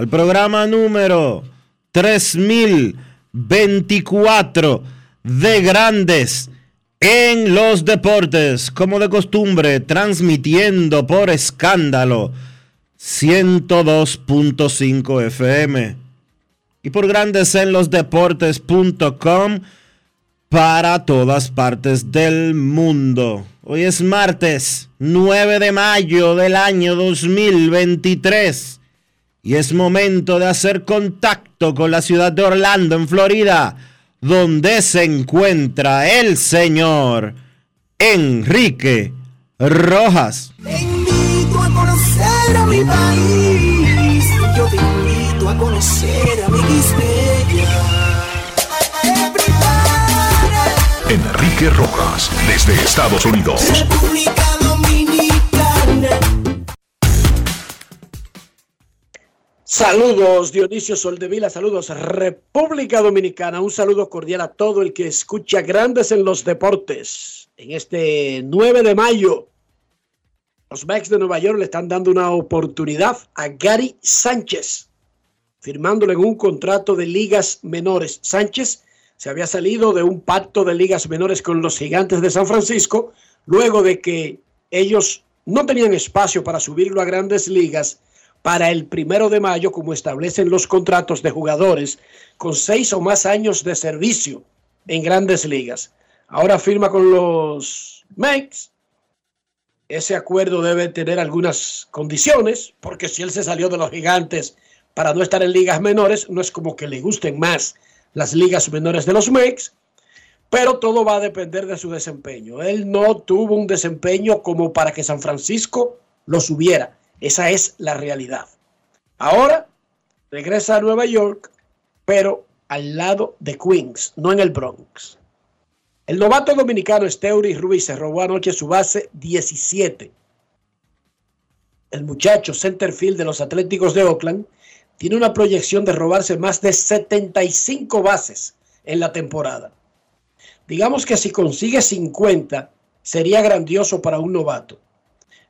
al programa número 3024 de Grandes en los Deportes, como de costumbre, transmitiendo por escándalo 102.5 FM y por Grandes en los Deportes.com para todas partes del mundo. Hoy es martes 9 de mayo del año 2023 y es momento de hacer contacto con la ciudad de Orlando, en Florida, donde se encuentra el señor Enrique Rojas. Te invito a conocer a mi país. Yo te invito a conocer a mi Quispeya. Enrique Rojas, desde Estados Unidos. República Dominicana. Saludos Dionisio Soldevila, saludos República Dominicana, un saludo cordial a todo el que escucha Grandes en los Deportes. En este 9 de mayo, los Mets de Nueva York le están dando una oportunidad a Gary Sánchez, firmándole un contrato de ligas menores. Sánchez se había salido de un pacto de ligas menores con los gigantes de San Francisco, luego de que ellos no tenían espacio para subirlo a grandes ligas para el primero de mayo, como establecen los contratos de jugadores con seis o más años de servicio en grandes ligas. Ahora firma con los Mets. Ese acuerdo debe tener algunas condiciones, porque si él se salió de los gigantes para no estar en ligas menores, no es como que le gusten más las ligas menores de los Mets, pero todo va a depender de su desempeño. Él no tuvo un desempeño como para que San Francisco lo subiera. Esa es la realidad. Ahora regresa a Nueva York, pero al lado de Queens, no en el Bronx. El novato dominicano Steuri Ruiz se robó anoche su base 17. El muchacho centerfield de los Atléticos de Oakland tiene una proyección de robarse más de 75 bases en la temporada. Digamos que si consigue 50 sería grandioso para un novato.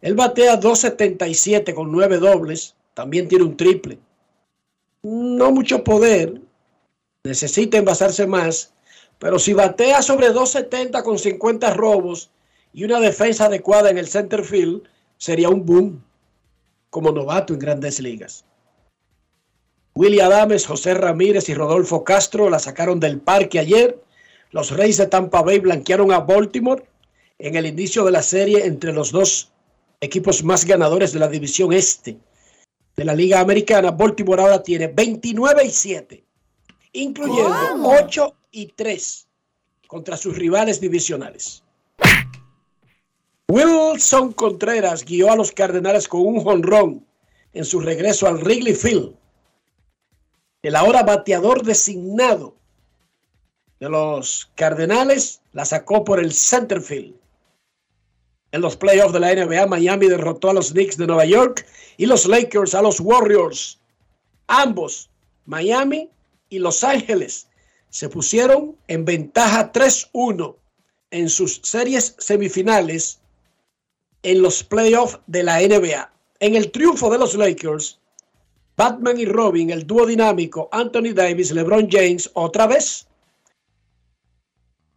Él batea 2.77 con 9 dobles, también tiene un triple. No mucho poder, necesita envasarse más, pero si batea sobre 2.70 con 50 robos y una defensa adecuada en el center field, sería un boom como novato en grandes ligas. Willie Adames, José Ramírez y Rodolfo Castro la sacaron del parque ayer. Los Reyes de Tampa Bay blanquearon a Baltimore en el inicio de la serie entre los dos equipos más ganadores de la división este de la Liga Americana. Baltimore ahora tiene 29 y 7, incluyendo 8 y 3 contra sus rivales divisionales. Wilson Contreras guió a los Cardenales con un jonrón en su regreso al Wrigley Field. El ahora bateador designado de los Cardenales la sacó por el center field. En los playoffs de la NBA, Miami derrotó a los Knicks de Nueva York y los Lakers a los Warriors Ambos, Miami y Los Ángeles, se pusieron en ventaja 3-1 en sus series semifinales en los playoffs de la NBA. En el triunfo de los Lakers, Batman y Robin, el dúo dinámico, Anthony Davis, LeBron James, otra vez.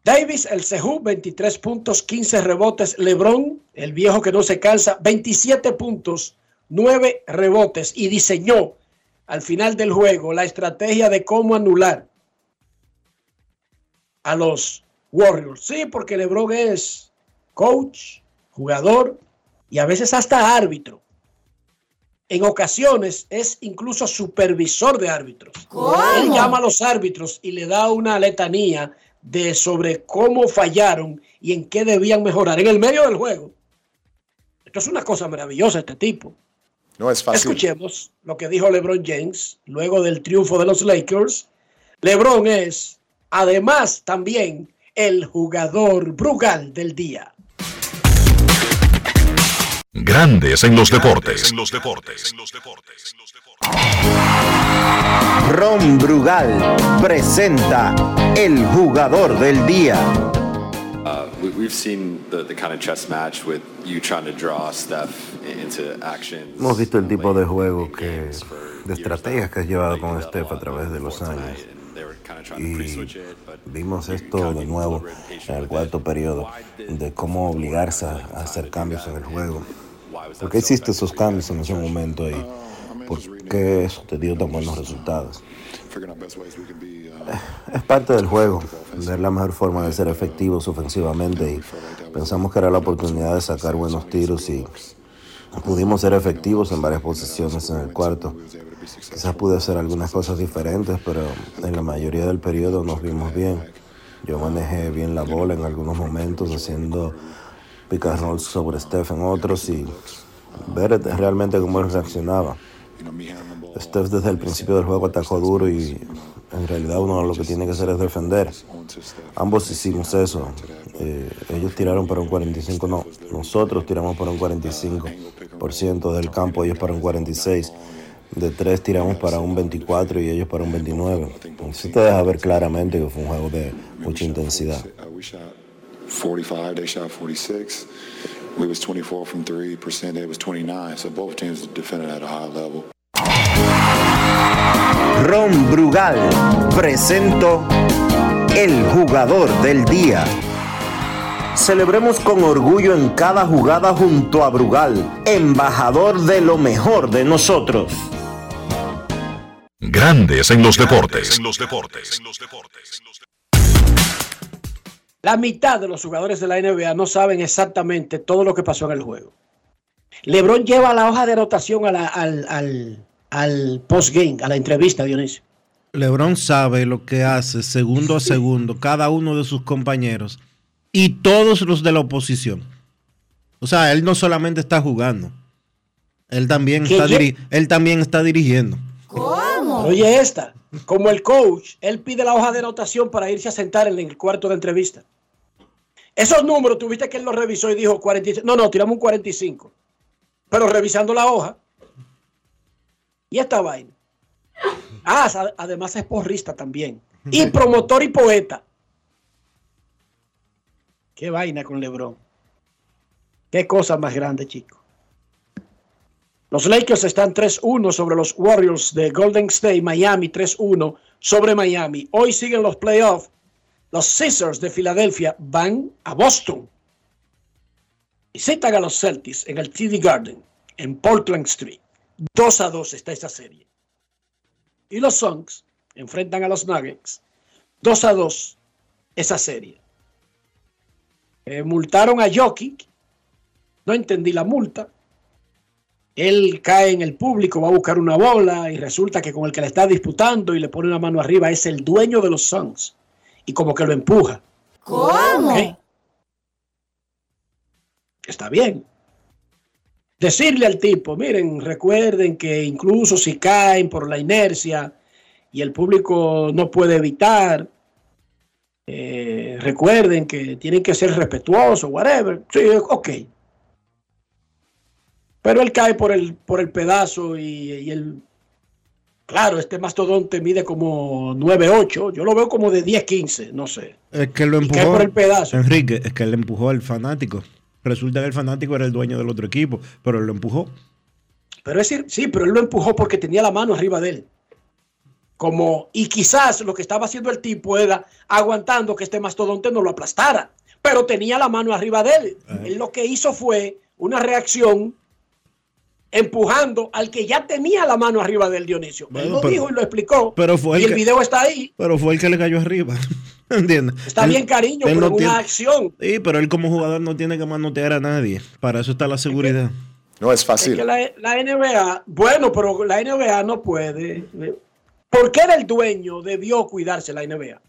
Davis, el Sehu, 23 puntos, 15 rebotes. LeBron, el viejo que no se cansa, 27 puntos, 9 rebotes. Y diseñó al final del juego la estrategia de cómo anular a los Warriors. Sí, porque LeBron es coach, jugador y a veces hasta árbitro. En ocasiones es incluso supervisor de árbitros. Él llama a los árbitros y le da una letanía de sobre cómo fallaron y en qué debían mejorar en el medio del juego. Esto es una cosa maravillosa este tipo. No es fácil. Escuchemos lo que dijo LeBron James luego del triunfo de los Lakers. LeBron es, además, también el jugador Brugal del día. Grandes en los deportes. En los deportes. Ron Brugal presenta el jugador del día. Uh, we, we've seen the, the kind of chess match with you trying to draw Steph into action. Hemos visto el tipo de juego que, de estrategias que has llevado con Steph a través de los años. Y vimos esto de nuevo en el cuarto periodo, de cómo obligarse a hacer cambios en el juego. ¿Por qué hiciste esos cambios en ese momento y por qué eso te dio tan buenos resultados? Es parte del juego, ver la mejor forma de ser efectivos ofensivamente y pensamos que era la oportunidad de sacar buenos tiros y pudimos ser efectivos en varias posiciones en el cuarto. Quizás pude hacer algunas cosas diferentes, pero en la mayoría del periodo nos vimos bien. Yo manejé bien la bola en algunos momentos haciendo pick and roll sobre Steph en otros y ver realmente cómo él reaccionaba. Steph desde el principio del juego atacó duro y en realidad uno lo que tiene que hacer es defender. Ambos hicimos eso. Eh, ellos tiraron para un 45, no, nosotros tiramos para un 45% del campo, ellos para un 46. De tres tiramos para un 24 y ellos para un 29. Eso te deja ver claramente que fue un juego de mucha intensidad. 45, they shot 46. We was 24 from 3%, they was 29. So both teams defended at a high level. Ron Brugal presento el jugador del día. Celebremos con orgullo en cada jugada junto a Brugal, embajador de lo mejor de nosotros. Grandes en los deportes. La mitad de los jugadores de la NBA no saben exactamente todo lo que pasó en el juego. LeBron lleva la hoja de anotación a la- al, al, al postgame, a la entrevista, Dionisio. LeBron sabe lo que hace segundo a segundo cada uno de sus compañeros y todos los de la oposición. O sea, él no solamente está jugando, él también está, diri- él también está dirigiendo. Oye, esta, como el coach, él pide la hoja de anotación para irse a sentar en el cuarto de entrevista. Esos números, tuviste que él los revisó y dijo 45. No, no, tiramos un 45. Pero revisando la hoja. Y esta vaina. Ah, además es porrista también. Y promotor y poeta. Qué vaina con LeBron. Qué cosa más grande, chico. Los Lakers están 3-1 sobre los Warriors de Golden State, Miami 3-1 sobre Miami. Hoy siguen los playoffs. Los Caesars de Filadelfia van a Boston. Visitan a los Celtics en el TD Garden, en Portland Street. 2 a 2 está esa serie. Y los Suns enfrentan a los Nuggets. 2 a 2 esa serie. Eh, multaron a Jokic. No entendí la multa. Él cae en el público, va a buscar una bola y resulta que con el que le está disputando y le pone una mano arriba es el dueño de los Suns. Y como que lo empuja. ¿Cómo? Está bien. Decirle al tipo, miren, recuerden que incluso si caen por la inercia y el público no puede evitar, eh, recuerden que tienen que ser respetuosos, whatever. Sí, ok. Pero él cae por el, por el pedazo y, y el Claro, este mastodonte mide como 9'8, yo lo veo como de 10'15, no sé. Es que lo Y cae empujó. por el pedazo. Enrique, es que él empujó al fanático. Resulta que el fanático era el dueño del otro equipo, pero él lo empujó. Pero es decir, sí, pero él lo empujó porque tenía la mano arriba de él. Como, y quizás lo que estaba haciendo el tipo era aguantando que este mastodonte no lo aplastara, pero tenía la mano arriba de él. Él lo que hizo fue una reacción empujando al que ya tenía la mano arriba del Dionisio. él Bueno, lo pero- dijo y lo explicó. pero fue y el el que- video está ahí. Pero fue el que le cayó arriba. ¿Entiendes? Está Él- bien, cariño, él pero no tiene- una acción. Sí, pero él como jugador no tiene que manotear a nadie. Para eso está la seguridad. No es Es fácil. que la, la NBA, bueno, pero la NBA no puede. Porque era el dueño, debió cuidarse la NBA.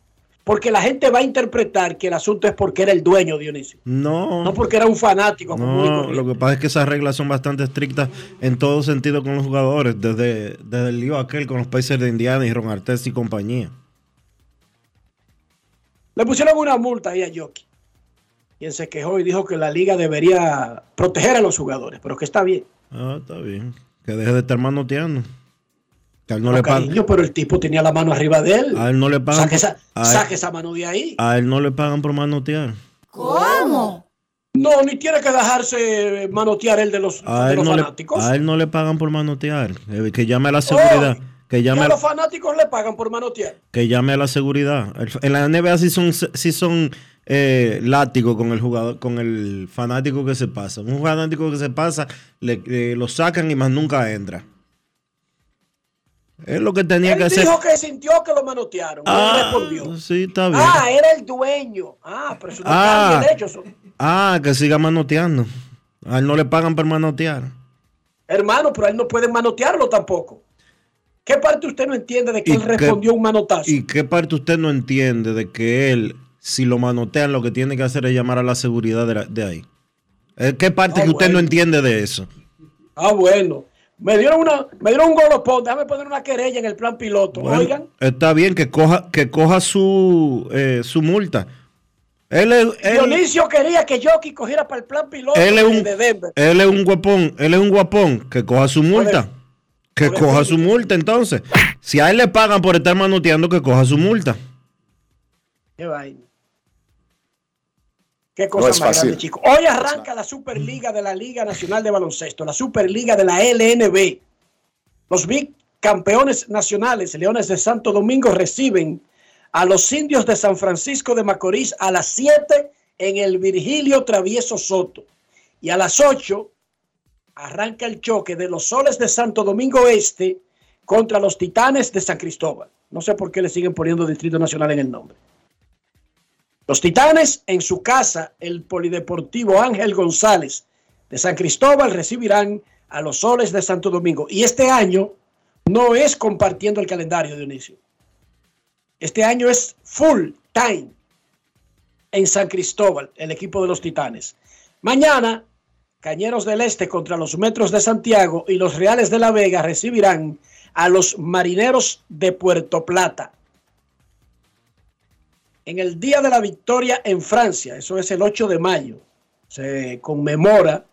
Porque la gente va a interpretar que el asunto es porque era el dueño, Dionisio. No. No porque era un fanático. No, lo que pasa es que esas reglas son bastante estrictas en todo sentido con los jugadores, desde, desde el lío aquel con los Pacers de Indiana y Ron Artest y compañía. Le pusieron una multa ahí a Jockey. Quien se quejó y dijo que la liga debería proteger a los jugadores, pero que está bien. Ah, está bien. Que deje de estar manoteando. Que a él no, No, le pagan. cariño, pero el tipo tenía la mano arriba de él. A él no le pagan. Saque esa, a, él, saque esa mano de ahí. a él no le pagan por manotear. ¿Cómo? No, ni tiene que dejarse manotear el de los, A de los no le, fanáticos. a él no le pagan por manotear. Eh, Que llame a la seguridad. Que llame a a, los fanáticos le pagan por manotear. que llame a la seguridad. En la NBA sí son, sí son eh, látigos con el jugador, con el fanático que se pasa. Un fanático que se pasa, le, eh, lo sacan y más nunca entra. Es lo que tenía Él que hacer. dijo que sintió que lo manotearon. Ah, respondió. sí, está bien. Ah, era el dueño. Ah, pero eso no Ah. hecho. eso- Ah, que siga manoteando. A él no le pagan por manotear. Hermano, pero él no puede manotearlo tampoco. ¿Qué parte usted no entiende de que ¿Y él qué- respondió un manotazo? ¿Y qué parte usted no entiende de que él, si lo manotean, lo que tiene que hacer es llamar a la seguridad de, la- de ahí? Eh, ¿Qué parte Ah, que usted no entiende de eso? Ah, bueno. Me dieron, una, me dieron un golopón. Déjame poner una querella en el plan piloto. Bueno, Oigan, Está bien que coja, que coja su, eh, su multa. Él es, él, Dionisio quería que Jockey cogiera para el plan piloto él es un, de Denver. él es un guapón, él es un guapón, que coja su multa. Que coja su multa entonces. Si a él le pagan por estar manoteando, que coja su multa. Qué vaina. Qué cosa No es más fácil. grande, chico. Hoy arranca la Superliga de la Liga Nacional de Baloncesto, la Superliga de la LNB. Los bicampeones nacionales, Leones de Santo Domingo, reciben a los indios de San Francisco de Macorís a las 7 en el Virgilio Travieso Soto. Y a las 8 arranca el choque de los soles de Santo Domingo Este contra los titanes de San Cristóbal. No sé por qué le siguen poniendo Distrito Nacional en el nombre. Los Titanes en su casa, el Polideportivo Ángel González de San Cristóbal, recibirán a los Soles de Santo Domingo. Y este año no es compartiendo el calendario, Dionisio. Este año es full time en San Cristóbal, el equipo de los Titanes. Mañana, Cañeros del Este contra los Metros de Santiago y los Reales de la Vega recibirán a los Marineros de Puerto Plata en el Día de la Victoria en Francia, eso es el 8 de mayo, se conmemora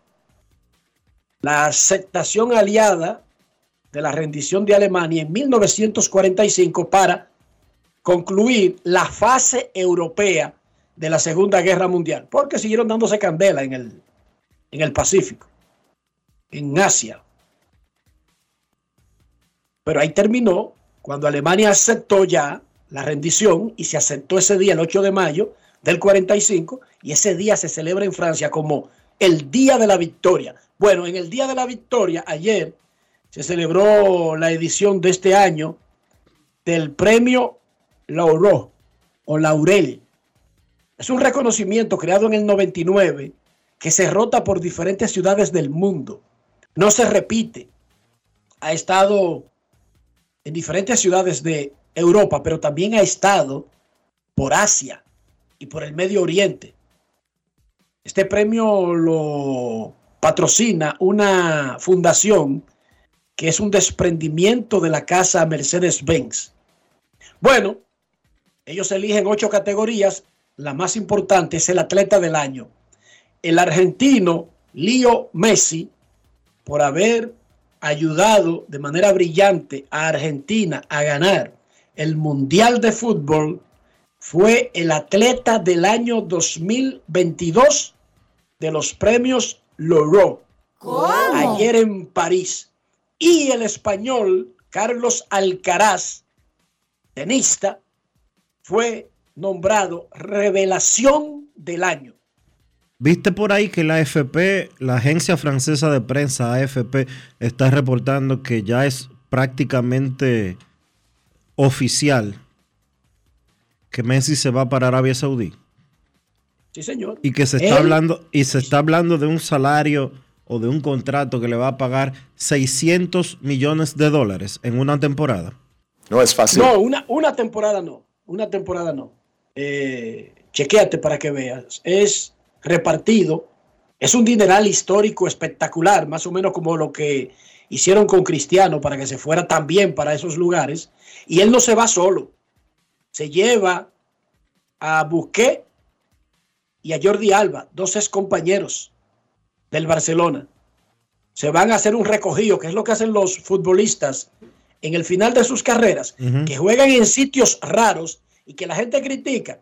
la aceptación aliada de la rendición de Alemania en 1945 para concluir la fase europea de la Segunda Guerra Mundial, porque siguieron dándose candela en el, en el Pacífico, en Asia. Pero ahí terminó cuando Alemania aceptó ya la rendición y se aceptó ese día, el 8 de mayo del 45, y ese día se celebra en Francia como el Día de la Victoria. Bueno, en el Día de la Victoria, ayer se celebró la edición de este año del premio Laurent o Laurel. Es un reconocimiento creado en el 99 que se rota por diferentes ciudades del mundo. No se repite. Ha estado en diferentes ciudades de Europa, pero también ha estado por Asia y por el Medio Oriente. Este premio lo patrocina una fundación que es un desprendimiento de la casa Mercedes-Benz. Bueno, ellos eligen ocho categorías. La más importante es el atleta del año. El argentino Leo Messi, por haber ayudado de manera brillante a Argentina a ganar el Mundial de Fútbol fue el atleta del año 2022 de los premios Loro. Ayer en París. Y el español Carlos Alcaraz, tenista, fue nombrado revelación del año. ¿Viste por ahí que la AFP, la agencia francesa de prensa AFP, está reportando que ya es prácticamente oficial que Messi se va para Arabia Saudí? Sí, señor. Y que se está Él- hablando y se está hablando de un salario o de un contrato que le va a pagar 600 millones de dólares en una temporada. No es fácil. No, una, una temporada no. Una temporada no. Eh, chequéate para que veas. Es repartido. Es un dineral histórico espectacular, más o menos como lo que hicieron con Cristiano para que se fuera también para esos lugares. Y él no se va solo. Se lleva a Busquets y a Jordi Alba, dos ex compañeros del Barcelona. Se van a hacer un recogido, que es lo que hacen los futbolistas en el final de sus carreras, que juegan en sitios raros y que la gente critica,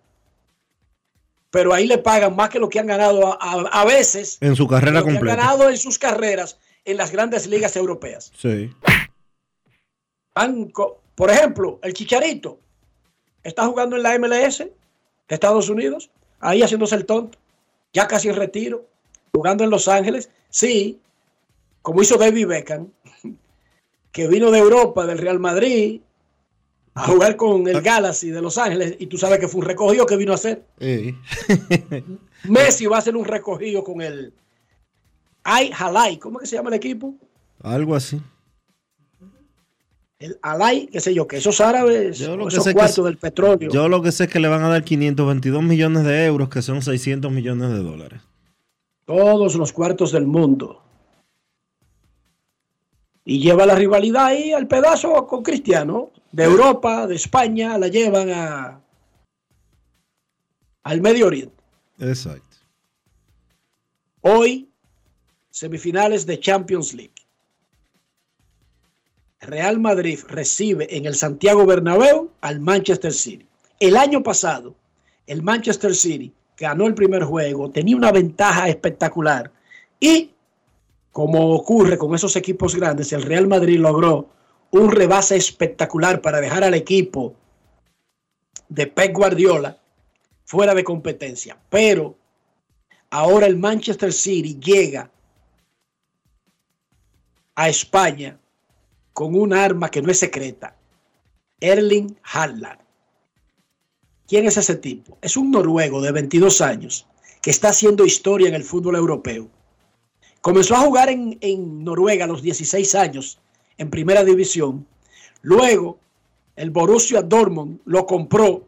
pero ahí le pagan más que lo que han ganado a, a- a veces, En su carrera lo que han completa. ganado en sus carreras en las grandes ligas europeas. Sí. Van co- por ejemplo, el Chicharito está jugando en la MLS de Estados Unidos, ahí haciéndose el tonto, ya casi en retiro, jugando en Los Ángeles. Sí, como hizo David Beckham, que vino de Europa, del Real Madrid, a jugar con el Galaxy de Los Ángeles, y tú sabes que fue un recogido que vino a hacer. Sí. Messi va a hacer un recogido con el Ay Halai, ¿cómo es que se llama el equipo? Algo así. El Alay, qué sé yo, que esos árabes, Yo lo o que esos cuartos es- del petróleo. Yo lo que sé es que le van a dar 522 millones de euros, que son 600 millones de dólares. todos los cuartos del mundo. Y lleva la rivalidad ahí al pedazo con Cristiano. De Europa, de España, la llevan a, al Medio Oriente. Exacto. Hoy, semifinales de Champions League. Real Madrid recibe en el Santiago Bernabéu al Manchester City. El año pasado, el Manchester City ganó el primer juego, tenía una ventaja espectacular y, como ocurre con esos equipos grandes, el Real Madrid logró un rebase espectacular para dejar al equipo de Pep Guardiola fuera de competencia. Pero ahora el Manchester City llega a España con un arma que no es secreta. Erling Haaland. ¿Quién es ese tipo? Es un noruego de 22 años que está haciendo historia en el fútbol europeo. Comenzó a jugar en, en Noruega a los 16 años en primera división. Luego el Borussia Dortmund lo compró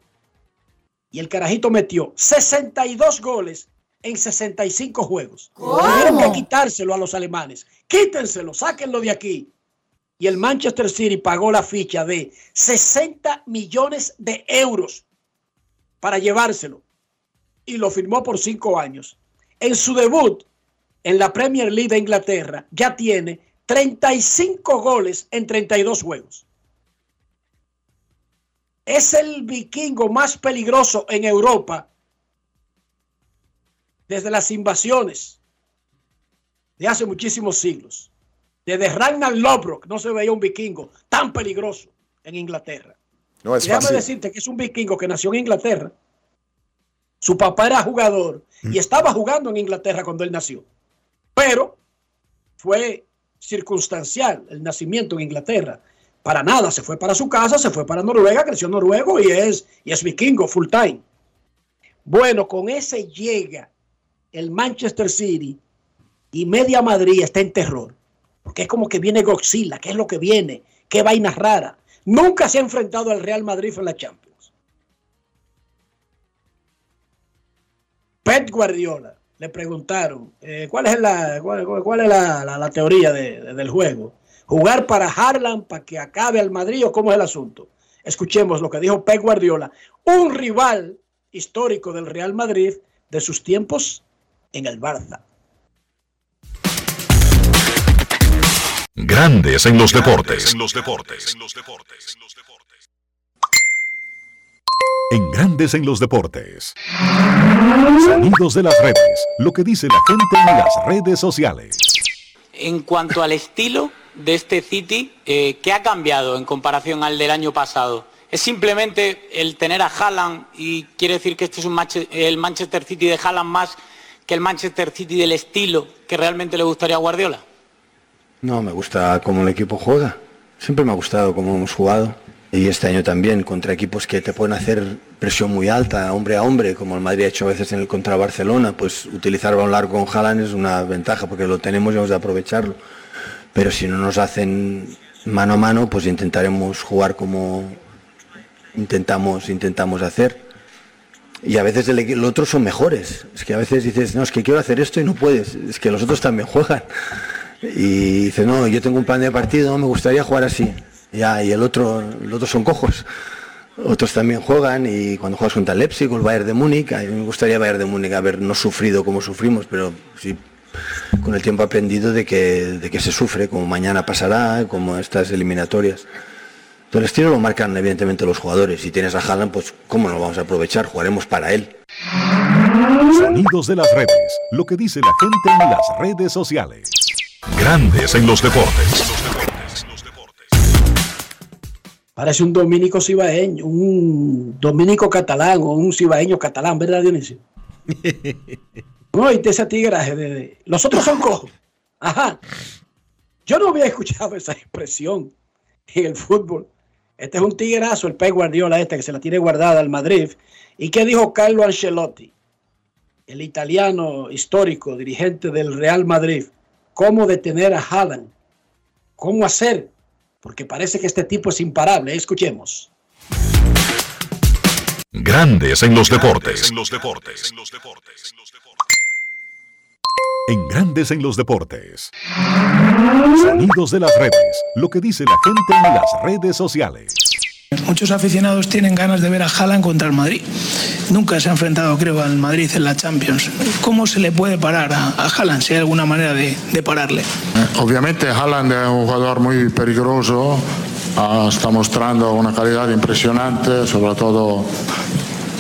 y el carajito metió 62 goles en 65 juegos. Tuvieron que quitárselo a los alemanes. Quítenselo, sáquenlo de aquí. Y el Manchester City pagó la ficha de 60 millones de euros para llevárselo. Y lo firmó por cinco años. En su debut en la Premier League de Inglaterra ya tiene 35 goles en 32 juegos. Es el vikingo más peligroso en Europa desde las invasiones de hace muchísimos siglos. Desde Ragnar Lodbrok no se veía un vikingo tan peligroso en Inglaterra. No es Déjame fácil. decirte que es un vikingo que nació en Inglaterra. Su papá era jugador y estaba jugando en Inglaterra cuando él nació. Pero fue circunstancial el nacimiento en Inglaterra. Para nada, se fue para su casa, se fue para Noruega, creció en noruego y es, y es vikingo full time. Bueno, con ese llega el Manchester City y media Madrid está en terror. Porque es como que viene Godzilla, ¿qué es lo que viene? ¿Qué vaina rara? Nunca se ha enfrentado al Real Madrid en la Champions. Pep Guardiola le preguntaron eh, cuál es la, cuál, es la, la- la teoría de- del juego. ¿Jugar para Harlan para que acabe al Madrid o cómo es el asunto? Escuchemos lo que dijo Pep Guardiola, un rival histórico del Real Madrid de sus tiempos en el Barça. Grandes en los deportes. En Grandes en los deportes. Sonidos de las redes. Lo que dice la gente en las redes sociales. En cuanto al estilo de este City, eh, ¿qué ha cambiado en comparación al del año pasado? ¿Es simplemente el tener a Haaland y quiere decir que este es un el Manchester City de Haaland más que el Manchester City del estilo que realmente le gustaría a Guardiola? No, me gusta cómo el equipo juega. Siempre me ha gustado cómo hemos jugado. Y este año también, contra equipos que te pueden hacer presión muy alta, hombre a hombre, como el Madrid ha hecho a veces en el contra Barcelona, pues utilizar balón largo con Haaland es una ventaja porque lo tenemos y vamos a aprovecharlo. Pero si no nos hacen mano a mano, pues intentaremos jugar como intentamos, intentamos hacer. Y a veces los otros son mejores. Es que a veces dices, no, es que quiero hacer esto y no puedes. Es que los otros también juegan. Y dices, no, yo tengo un plan de partido, me gustaría jugar así. Ya, y el otro, los otros son cojos. Otros también juegan y cuando juegas contra el Leipzig o el Bayern de Múnich, a mí me gustaría Bayern de Múnich haber no sufrido como sufrimos, pero sí con el tiempo aprendido de que, de que se sufre, como mañana pasará, como estas eliminatorias. El estilo lo marcan evidentemente los jugadores. Si tienes a Haaland, pues ¿cómo no lo vamos a aprovechar? Jugaremos para él. Sonidos de las redes. Lo que dice la gente en las redes sociales. Grandes en los deportes. Parece un dominico cibaeño, un dominico catalán o un cibaeño catalán, ¿verdad, Dionisio? No, y esa tigraje de, Los otros son cojos. Ajá. Yo no había escuchado esa expresión en el fútbol. Este es un tiguerazo, el Pep Guardiola este, que se la tiene guardada al Madrid. ¿Y qué dijo Carlo Ancelotti? El italiano histórico, dirigente del Real Madrid. ¿Cómo detener a Haaland? ¿Cómo hacer? Porque parece que este tipo es imparable. Escuchemos. Grandes en los deportes. En los deportes. En Grandes en los deportes. Sonidos de las redes. Lo que dice la gente en las redes sociales. Muchos aficionados tienen ganas de ver a Haaland contra el Madrid. Nunca se ha enfrentado, creo, al Madrid en la Champions. ¿Cómo se le puede parar a, a Haaland, si hay alguna manera de, de pararle? Obviamente Haaland es un jugador muy peligroso, ah, está mostrando una calidad impresionante, sobre todo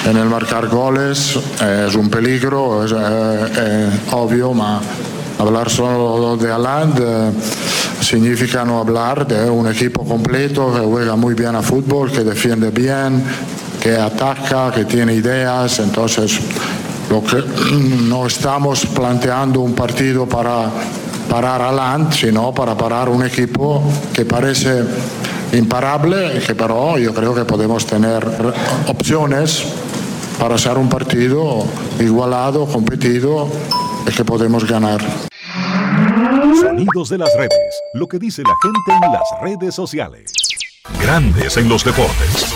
en el marcar goles, es un peligro, es, eh, es obvio, ma hablar solo de Haaland eh, significa no hablar de un equipo completo que juega muy bien a fútbol, que defiende bien, que ataca, que tiene ideas, entonces lo que no estamos planteando un partido para parar a Land, sino para parar un equipo que parece imparable, que pero yo creo que podemos tener opciones para hacer un partido igualado, competido y que podemos ganar. Sonidos de las redes. Lo que dice la gente en las redes sociales. Grandes en los deportes.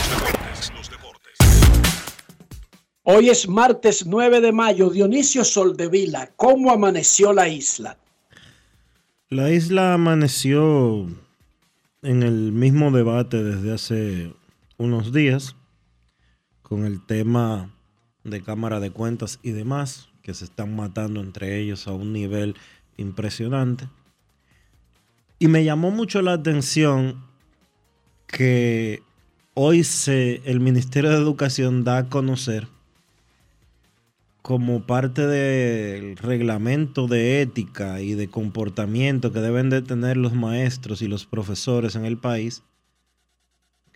Hoy es martes 9 de mayo. Dionisio Soldevila, ¿cómo amaneció la isla? La isla amaneció en el mismo debate desde hace unos días con el tema de Cámara de Cuentas y demás, que se están matando entre ellos a un nivel impresionante. Y me llamó mucho la atención que hoy se, el Ministerio de Educación da a conocer como parte del reglamento de ética y de comportamiento que deben de tener los maestros y los profesores en el país,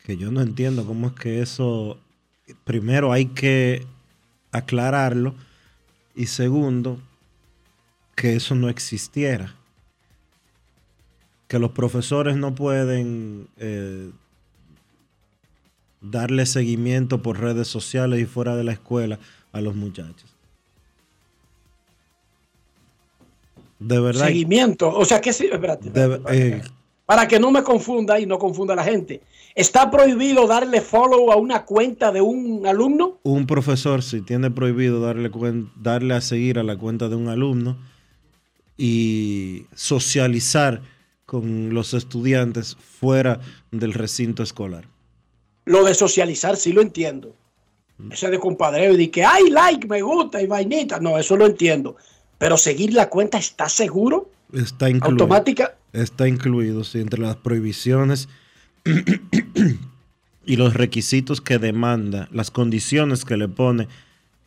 que yo no entiendo cómo es que eso, primero hay que aclararlo y segundo, que eso no existiera. Que los profesores no pueden eh, darle seguimiento por redes sociales y fuera de la escuela a los muchachos. De verdad. Seguimiento. O sea, que sí, espérate, espérate, eh, para que no me confunda y no confunda a la gente. ¿Está prohibido darle follow a una cuenta de un alumno? Un profesor sí tiene prohibido darle, darle a seguir a la cuenta de un alumno y socializar con los estudiantes fuera del recinto escolar. Lo de socializar sí lo entiendo. Ese de compadreo y de que, ay, like, me gusta y vainita. No, eso lo entiendo. Pero seguir la cuenta, ¿está seguro? Está incluido. Automática. Está incluido, sí, entre las prohibiciones y los requisitos que demanda, las condiciones que le pone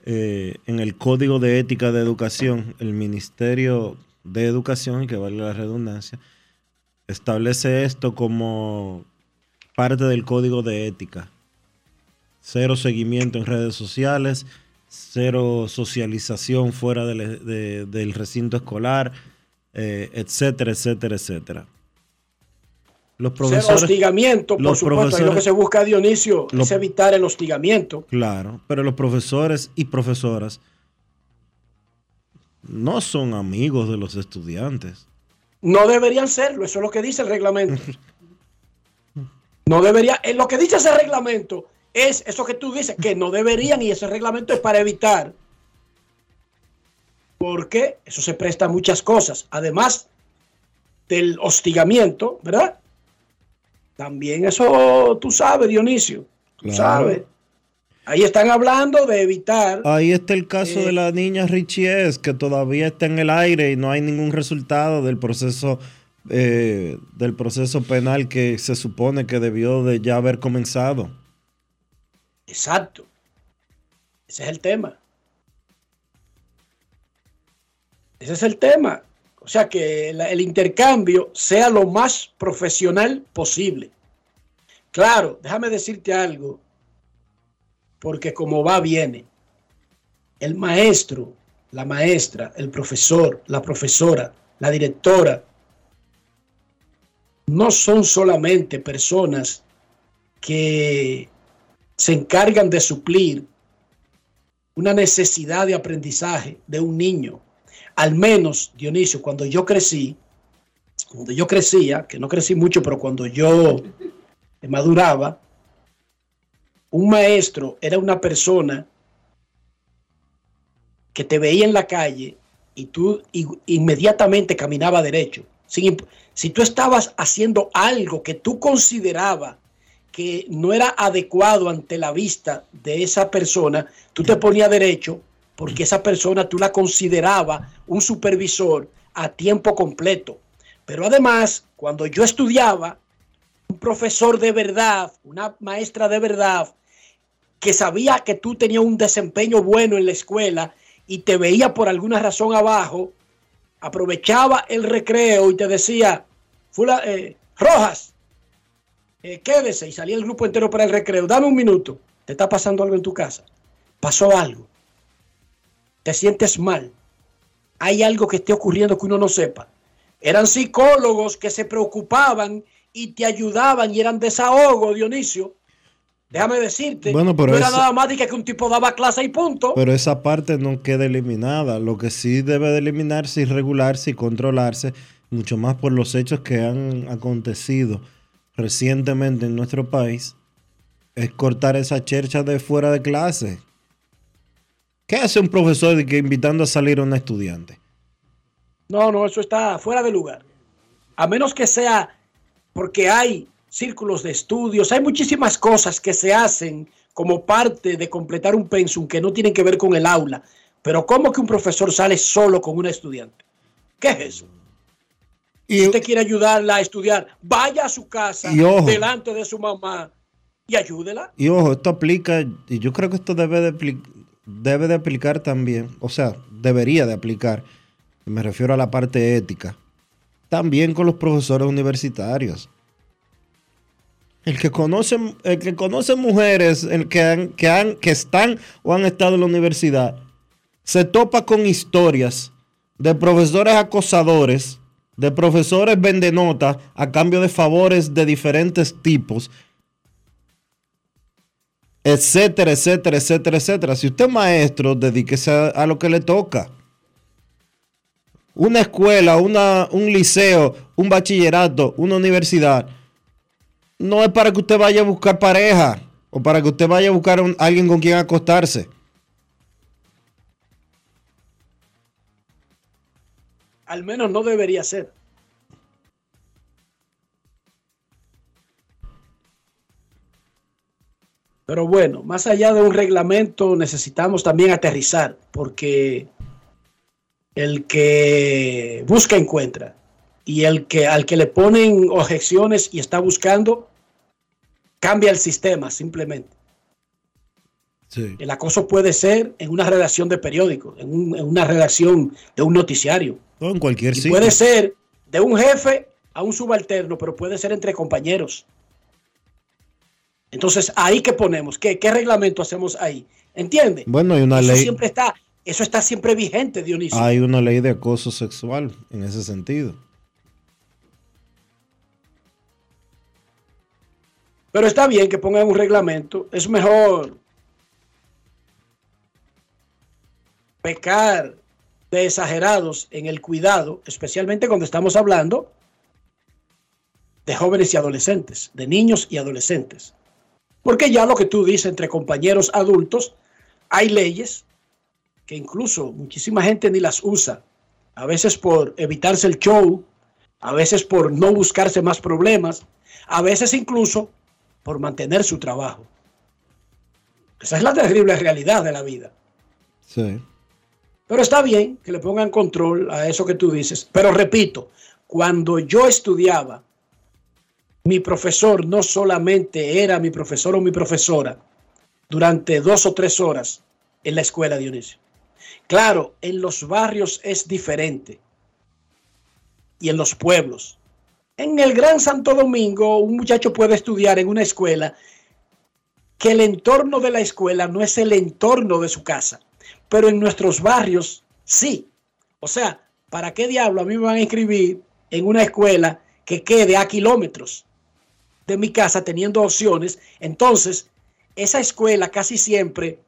eh, en el Código de Ética de Educación, el Ministerio de Educación, que vale la redundancia, establece esto como parte del Código de Ética. Cero seguimiento en redes sociales, cero socialización fuera del, de- del recinto escolar, eh, etcétera, etcétera, etcétera. Los profesores, hostigamiento, por los supuesto. Lo que se busca, Dionisio, Lo- es evitar el hostigamiento. Claro, pero los profesores y profesoras no son amigos de los estudiantes. No deberían serlo, eso es lo que dice el reglamento. No debería, eh, lo que dice ese reglamento es eso que tú dices, que no deberían y ese reglamento es para evitar. Porque eso se presta a muchas cosas. Además del hostigamiento, ¿verdad? También eso tú sabes, Dionisio. Tú Claro. sabes. Ahí están hablando de evitar. Ahí está el caso Eh, de la niña Richies, que todavía está en el aire y no hay ningún resultado del proceso eh, del proceso penal que se supone que debió de ya haber comenzado. Exacto. Ese es el tema. Ese es el tema. O sea, que el intercambio sea lo más profesional posible. Claro, déjame decirte algo, porque como va, viene. El maestro, la maestra, el profesor, la profesora, la directora, no son solamente personas que se encargan de suplir una necesidad de aprendizaje de un niño. Al menos, Dionisio, cuando yo crecí, cuando yo crecía, que no crecí mucho, pero cuando yo maduraba, un maestro era una persona que te veía en la calle y tú inmediatamente caminaba derecho. Sin si tú estabas haciendo algo que tú considerabas que no era adecuado ante la vista de esa persona, tú te ponías derecho porque esa persona tú la consideraba un supervisor a tiempo completo. Pero además, cuando yo estudiaba, un profesor de verdad, una maestra de verdad, que sabía que tú tenías un desempeño bueno en la escuela y te veía por alguna razón abajo, aprovechaba el recreo y te decía, Fula, eh, Rojas, eh, quédese y salía el grupo entero para el recreo. Dame un minuto. ¿Te está pasando algo en tu casa? ¿Pasó algo? ¿Te sientes mal? ¿Hay algo que esté ocurriendo que uno no sepa? Eran psicólogos que se preocupaban y te ayudaban y eran desahogo, Dionisio. Déjame decirte, Bueno, pero no era nada más que un tipo daba clase y punto. Pero esa parte no queda eliminada. Lo que sí debe de eliminarse y regularse y controlarse, mucho más por los hechos que han acontecido recientemente en nuestro país, es cortar esa chercha de fuera de clase. ¿Qué hace un profesor que invitando a salir a un estudiante? No, no, eso está fuera de lugar. A menos que sea porque hay círculos de estudios, hay muchísimas cosas que se hacen como parte de completar un pensum que no tienen que ver con el aula. Pero ¿cómo que un profesor sale solo con una estudiante? ¿Qué es eso? si usted quiere ayudarla a estudiar, vaya a su casa Y ojo. delante de su mamá y ayúdela. Y ojo, esto aplica, y yo creo que esto debe de, debe de aplicar también, o sea, debería de aplicar, me refiero a la parte ética, también con los profesores universitarios. El que conoce, el que conoce mujeres el que, han, que, han, que están o han estado en la universidad, se topa con historias de profesores acosadores, de profesores vendenotas a cambio de favores de diferentes tipos, etcétera, etcétera, etcétera, etcétera. Si usted es maestro, dedíquese a, a lo que le toca. Una escuela, una, un liceo, un bachillerato, una universidad, no es para que usted vaya a buscar pareja o para que usted vaya a buscar a alguien con quien acostarse. Al menos no debería ser. Pero bueno, más allá de un reglamento, necesitamos también aterrizar, porque el que busca encuentra y el que al que le ponen objeciones y está buscando cambia el sistema simplemente. El acoso puede ser en una redacción de periódico, en, una redacción de un noticiario. O en cualquier sitio. Puede ser de un jefe a un subalterno, pero puede ser entre compañeros. Entonces, ahí que ponemos, ¿Qué, ¿Qué, reglamento hacemos ahí? ¿Entiende? Bueno, hay una eso ley. Siempre está, eso está siempre vigente, Dionisio. Hay una ley de acoso sexual en ese sentido. Pero está bien que pongan un reglamento. Es mejor pecar de exagerados en el cuidado, especialmente cuando estamos hablando de jóvenes y adolescentes, de niños y adolescentes. Porque ya lo que tú dices entre compañeros adultos, hay leyes que incluso muchísima gente ni las usa, a veces por evitarse el show, a veces por no buscarse más problemas, a veces incluso por mantener su trabajo. Esa es la terrible realidad de la vida. Sí. Pero está bien que le pongan control a eso que tú dices. Pero repito, cuando yo estudiaba, mi profesor no solamente era mi profesor o mi profesora durante dos o tres horas en la escuela, Dionisio. Claro, en los barrios es diferente y en los pueblos. En el Gran Santo Domingo, un muchacho puede estudiar en una escuela que el entorno de la escuela no es el entorno de su casa pero en nuestros barrios sí. O sea, ¿para qué diablo a mí me van a inscribir en una escuela que quede a kilómetros de mi casa teniendo opciones? Entonces, esa escuela casi siempre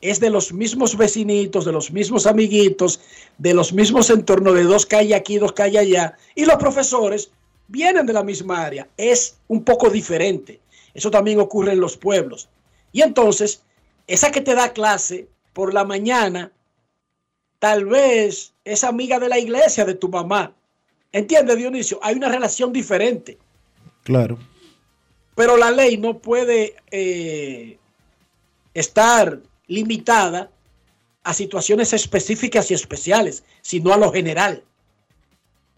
es de los mismos vecinitos, de los mismos amiguitos, de los mismos entornos de dos calles aquí, dos calles allá, y los profesores vienen de la misma área. Es un poco diferente. Eso también ocurre en los pueblos. Y entonces, esa que te da clase por la mañana, tal vez es amiga de la iglesia de tu mamá. ¿Entiendes, Dionisio? Hay una relación diferente. Claro. Pero la ley no puede eh, estar limitada a situaciones específicas y especiales, sino a lo general.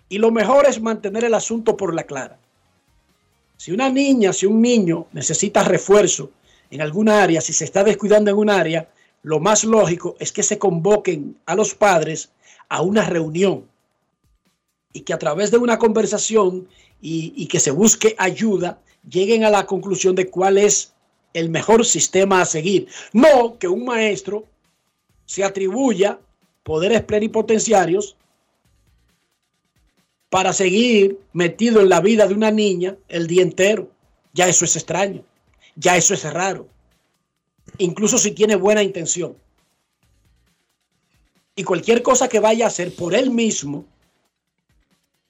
Y lo mejor es mantener el asunto por la clara. Si una niña, si un niño necesita refuerzo en alguna área, si se está descuidando en un área, lo más lógico es que se convoquen a los padres a una reunión y que a través de una conversación y, que se busque ayuda, lleguen a la conclusión de cuál es el mejor sistema a seguir. No que un maestro se atribuya poderes plenipotenciarios para seguir metido en la vida de una niña el día entero. Ya eso es extraño, ya eso es raro incluso si tiene buena intención. Y cualquier cosa que vaya a hacer por él mismo,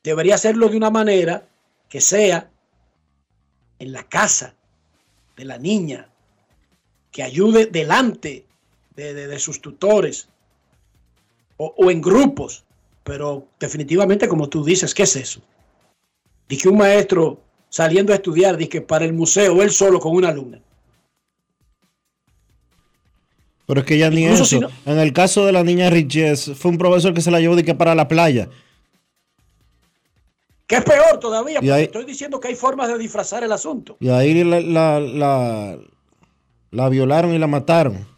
debería hacerlo de una manera que sea en la casa de la niña, que ayude delante de, sus tutores o, o, en grupos. Pero definitivamente, como tú dices, ¿qué es eso? Dije un maestro saliendo a estudiar, dije para el museo, él solo con una alumna. Pero es que ya ni eso. En el caso de la niña Riches, fue un profesor que se la llevó de que para la playa. Que es peor todavía, porque estoy diciendo que hay formas de disfrazar el asunto. Y ahí la, la violaron y la mataron.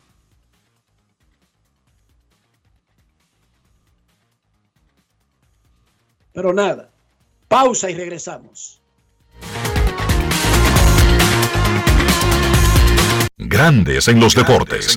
Pero nada, pausa y regresamos. Grandes en los deportes.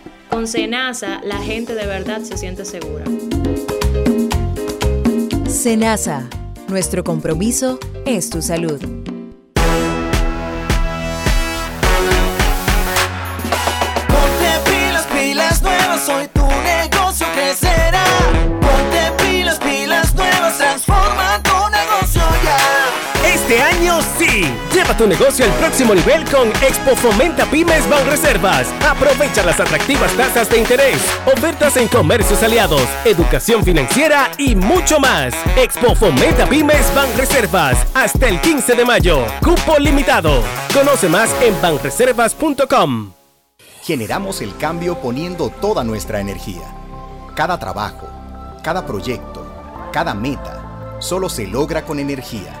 Con Senasa, la gente de verdad se siente segura. Senasa, nuestro compromiso es tu salud. Este año sí. Lleva tu negocio al próximo nivel con Expo Fomenta Pymes Banreservas. Aprovecha las atractivas tasas de interés, ofertas en comercios aliados, educación financiera y mucho más. Expo Fomenta Pymes Banreservas hasta el 15 de mayo. Cupo limitado. Conoce más en banreservas.com. Generamos el cambio poniendo toda nuestra energía. Cada trabajo, cada proyecto, cada meta, solo se logra con energía.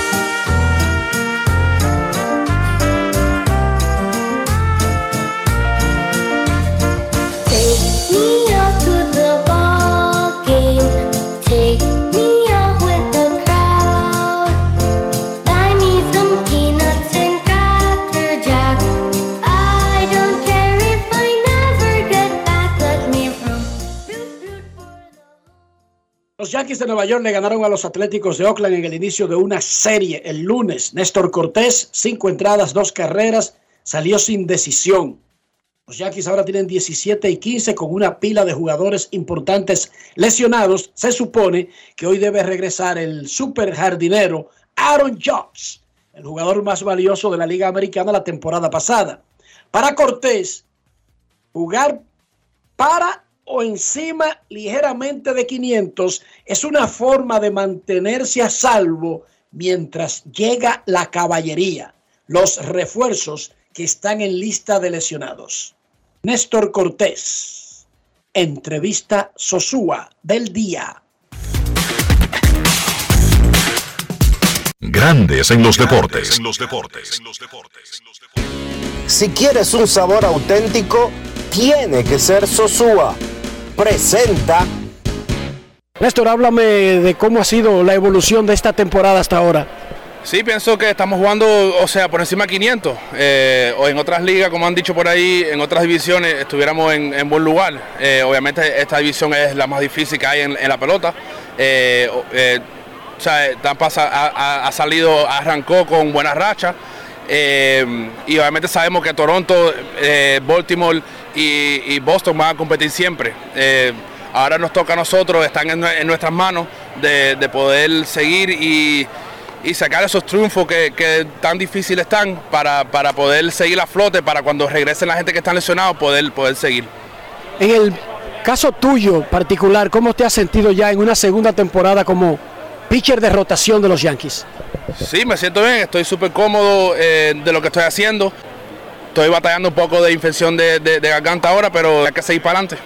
Yankees de Nueva York le ganaron a los Atléticos de Oakland en el inicio de una serie el lunes. Néstor Cortés, cinco entradas, dos carreras, salió sin decisión. Los Yankees ahora tienen 17 y 15 con una pila de jugadores importantes lesionados. Se supone que hoy debe regresar el super jardinero Aaron Jobs, el jugador más valioso de la Liga Americana la temporada pasada. Para Cortés, jugar para o encima ligeramente de 500 es una forma de mantenerse a salvo mientras llega la caballería, los refuerzos que están en lista de lesionados. Néstor Cortés, entrevista Sosúa del día. Grandes en los deportes. Si quieres un sabor auténtico, tiene que ser Sosúa. Presenta. Néstor, háblame de cómo ha sido la evolución de esta temporada hasta ahora. Sí, pienso que estamos jugando, o sea, por encima de 500. eh, o en otras ligas, como han dicho por ahí, en otras divisiones estuviéramos en, en buen lugar. Eh, obviamente esta división es la más difícil que hay en, en la pelota. Eh, o- eh, o sea, Tampa ha, ha- ha salido, arrancó con buena racha. Eh, y obviamente sabemos que Toronto, eh, Baltimore y, y Boston van a competir siempre. Eh, ahora nos toca a nosotros, están en, nue- en nuestras manos de, de poder seguir y, y sacar esos triunfos que, que tan difíciles están para, para poder seguir a flote, para cuando regresen la gente que está lesionada poder, poder seguir. En el caso tuyo particular, ¿cómo te has sentido ya en una segunda temporada como pitcher de rotación de los Yankees? Sí, me siento bien, estoy súper cómodo eh, de lo que estoy haciendo. Estoy batallando un poco de infección de, de- de garganta ahora, pero hay que seguir para adelante.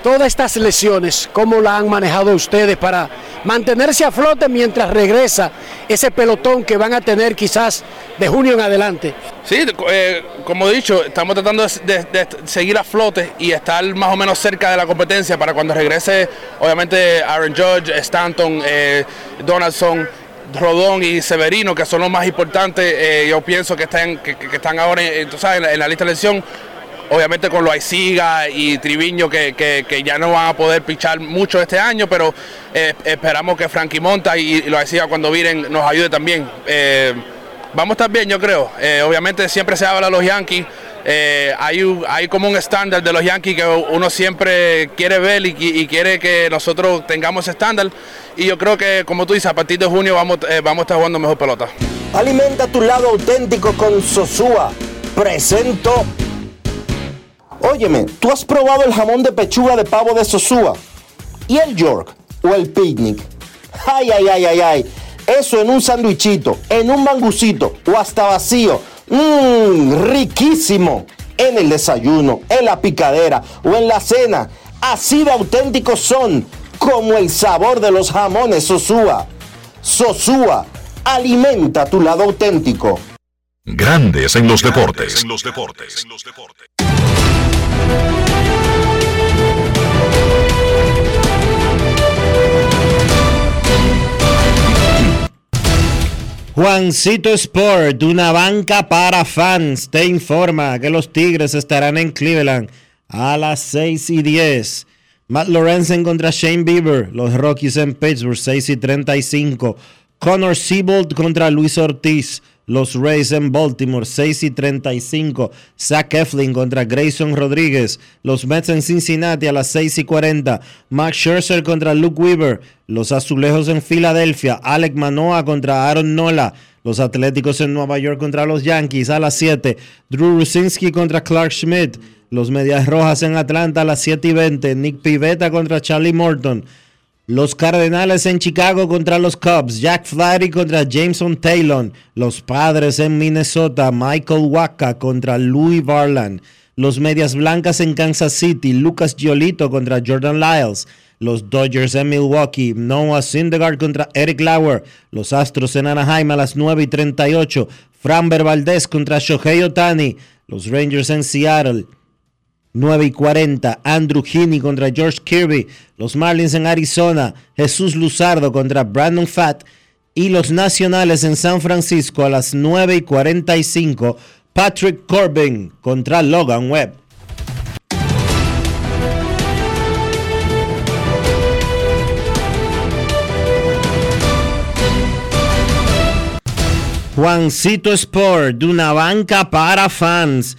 Todas estas lesiones, ¿cómo la han manejado ustedes para mantenerse a flote mientras regresa ese pelotón que van a tener quizás de junio en adelante? Sí, eh, como he dicho, estamos tratando de seguir a flote y estar más o menos cerca de la competencia para cuando regrese, obviamente, Aaron Judge, Stanton, eh, Donaldson, Rodón y Severino, que son los más importantes, eh, yo pienso que están, que, están ahora en, sabes, en la, lista de elección. Obviamente con Loaiziga y Triviño que, que- ya no van a poder pichar mucho este año, pero eh, esperamos que Frankie Monta y, y Loaiziga cuando vienen nos ayude también. Eh, vamos a estar bien, yo creo. Obviamente siempre se habla de los Yankees. Eh, hay, hay como un estándar de los Yankees que uno siempre quiere ver y, y quiere que nosotros tengamos ese estándar. Y yo creo que, como tú dices, a partir de junio vamos, eh, vamos a estar jugando mejor pelota. Alimenta tu lado auténtico con Sosúa. Presento. Óyeme, ¿tú has probado el jamón de pechuga de pavo de Sosúa? ¿Y el York? ¿O el picnic? Ay, ay, ay, ay, ay. Eso en un sandwichito, en un mangucito o hasta vacío. Mmm, riquísimo. En el desayuno, en la picadera o en la cena. Así de auténticos son, como el sabor de los jamones Sosúa. Sosúa, alimenta tu lado auténtico. Grandes en los deportes. En los deportes. Juancito Sport, una banca para fans, te informa que los Tigres estarán en Cleveland a las 6 y 10. Matt Lorenzen contra Shane Bieber, los Rockies en Pittsburgh 6 y 35. Connor Siebold contra Luis Ortiz, los Rays en Baltimore 6 y 35. Zach Eflin contra Grayson Rodríguez, los Mets en Cincinnati a las 6 y 40. Max Scherzer contra Luke Weaver, los Azulejos en Filadelfia. Alec Manoa contra Aaron Nola. Los Atléticos en Nueva York contra los Yankees a las 7. Drew Rusinski contra Clark Schmidt. Los Medias Rojas en Atlanta a las 7 y 20. Nick Pivetta contra Charlie Morton. Los Cardenales en Chicago contra los Cubs. Jack Flaherty contra Jameson Taylor. Los Padres en Minnesota. Michael Waka contra Louis Varland. Los Medias Blancas en Kansas City. Lucas Giolito contra Jordan Lyles. Los Dodgers en Milwaukee. Noah Syndergaard contra Eric Lauer. Los Astros en Anaheim a las 9 y 38. Framber Valdez contra Shohei Otani. Los Rangers en Seattle. 9 y 40. Andrew Heaney contra George Kirby. Los Marlins en Arizona. Jesús Luzardo contra Brandon Fatt. Y los Nacionales en San Francisco a las 9 y 45. Patrick Corbin contra Logan Webb. Juancito Sport, de una banca para fans,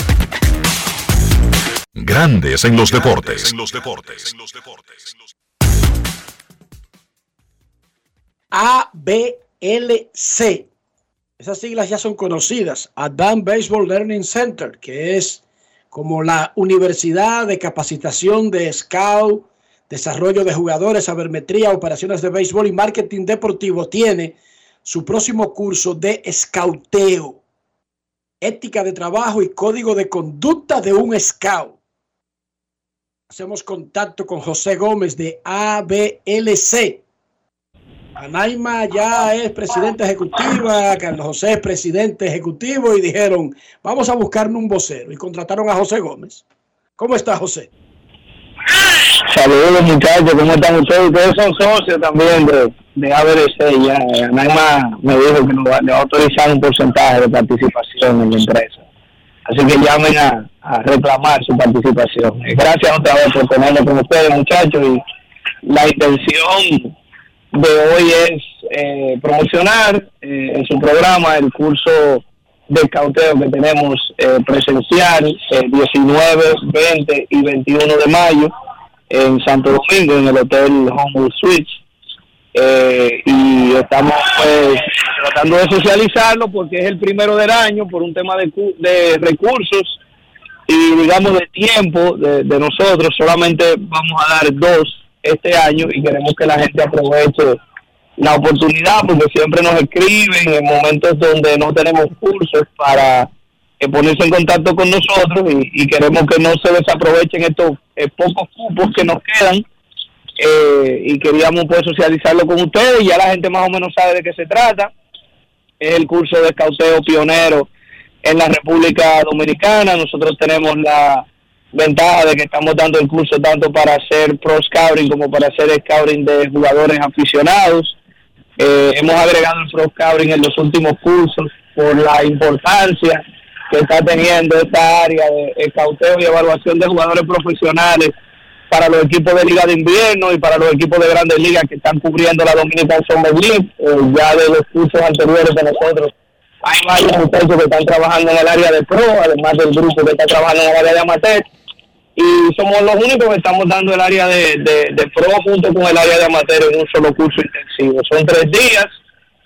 Grandes en los deportes. En los deportes. ABLC. Esas siglas ya son conocidas. Advanced Baseball Learning Center, que es como la universidad de capacitación de scout, desarrollo de jugadores, sabermetría, operaciones de béisbol y marketing deportivo, tiene su próximo curso de scouteo, ética de trabajo y código de conducta de un scout. Hacemos contacto con José Gómez de ABLC. Anaima ya es presidenta ejecutiva, Carlos José es presidente ejecutivo y dijeron, vamos a buscarnos un vocero y contrataron a José Gómez. ¿Cómo está José? Saludos muchachos, ¿cómo están ustedes? Ustedes son socios también de, de ABDC ya. eh, Anaima me dijo que nos le va a autorizar un porcentaje de participación en la empresa. Así que llamen a, reclamar su participación. Eh, Gracias otra vez por tenerme con ustedes muchachos y la intención de hoy es eh, promocionar eh, en su programa el curso de cauteo que tenemos presencial eh, 19, 20 y 21 de mayo en Santo Domingo, en el Hotel Homewood Suites. Eh, y estamos pues tratando de socializarlo porque es el primero del año por un tema de, de recursos y digamos de tiempo de, de nosotros. Solamente vamos a dar dos este año y queremos que la gente aproveche la oportunidad porque siempre nos escriben en momentos donde no tenemos cursos para eh, ponerse en contacto con nosotros y, y queremos que no se desaprovechen estos eh, pocos cupos que nos quedan eh, y queríamos pues socializarlo con ustedes ya la gente más o menos sabe de qué se trata. Es el curso de escauteo pionero en la República Dominicana. Nosotros tenemos la ventaja de que estamos dando el curso tanto para hacer pro scouting como para hacer scouting de jugadores aficionados. Eh, hemos agregado el pro scouting en los últimos cursos por la importancia que está teniendo esta área de escauteo y evaluación de jugadores profesionales para los equipos de liga de invierno y para los equipos de grandes ligas que están cubriendo la Dominican Summer League. Eh, ya de los cursos anteriores de nosotros hay varios muchachos que están trabajando en el área de pro, además del grupo que está trabajando en el área de amateur y somos los únicos que estamos dando el área de, de, pro junto con el área de amateur en un solo curso intensivo. Son tres días,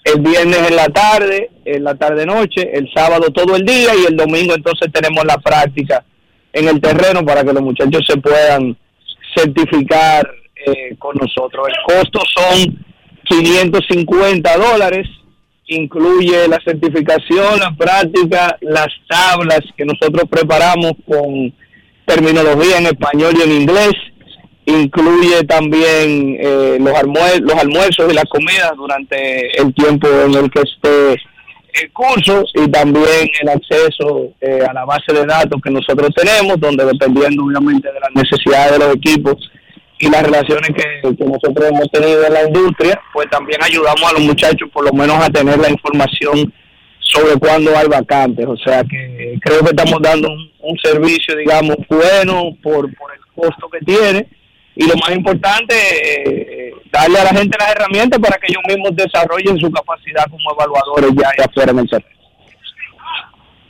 el viernes en la tarde, en la tarde-noche, el sábado todo el día y el domingo entonces tenemos la práctica en el terreno para que los muchachos se puedan certificar eh, con nosotros. El costo son 550 dólares, incluye la certificación, la práctica, las tablas que nosotros preparamos con terminología en español y en inglés. Incluye también eh, los, los almuerzos y las comidas durante el tiempo en el que esté el curso y también el acceso eh, a la base de datos que nosotros tenemos, donde dependiendo obviamente de las necesidades de los equipos y las relaciones que, nosotros hemos tenido en la industria, pues también ayudamos a los muchachos por lo menos a tener la información sobre cuándo hay vacantes. O sea que creo que estamos dando un, un servicio, digamos, bueno por, por el costo que tiene. Y lo más importante, eh, darle a la gente las herramientas para que ellos mismos desarrollen su capacidad como evaluadores ya afuera en el terreno.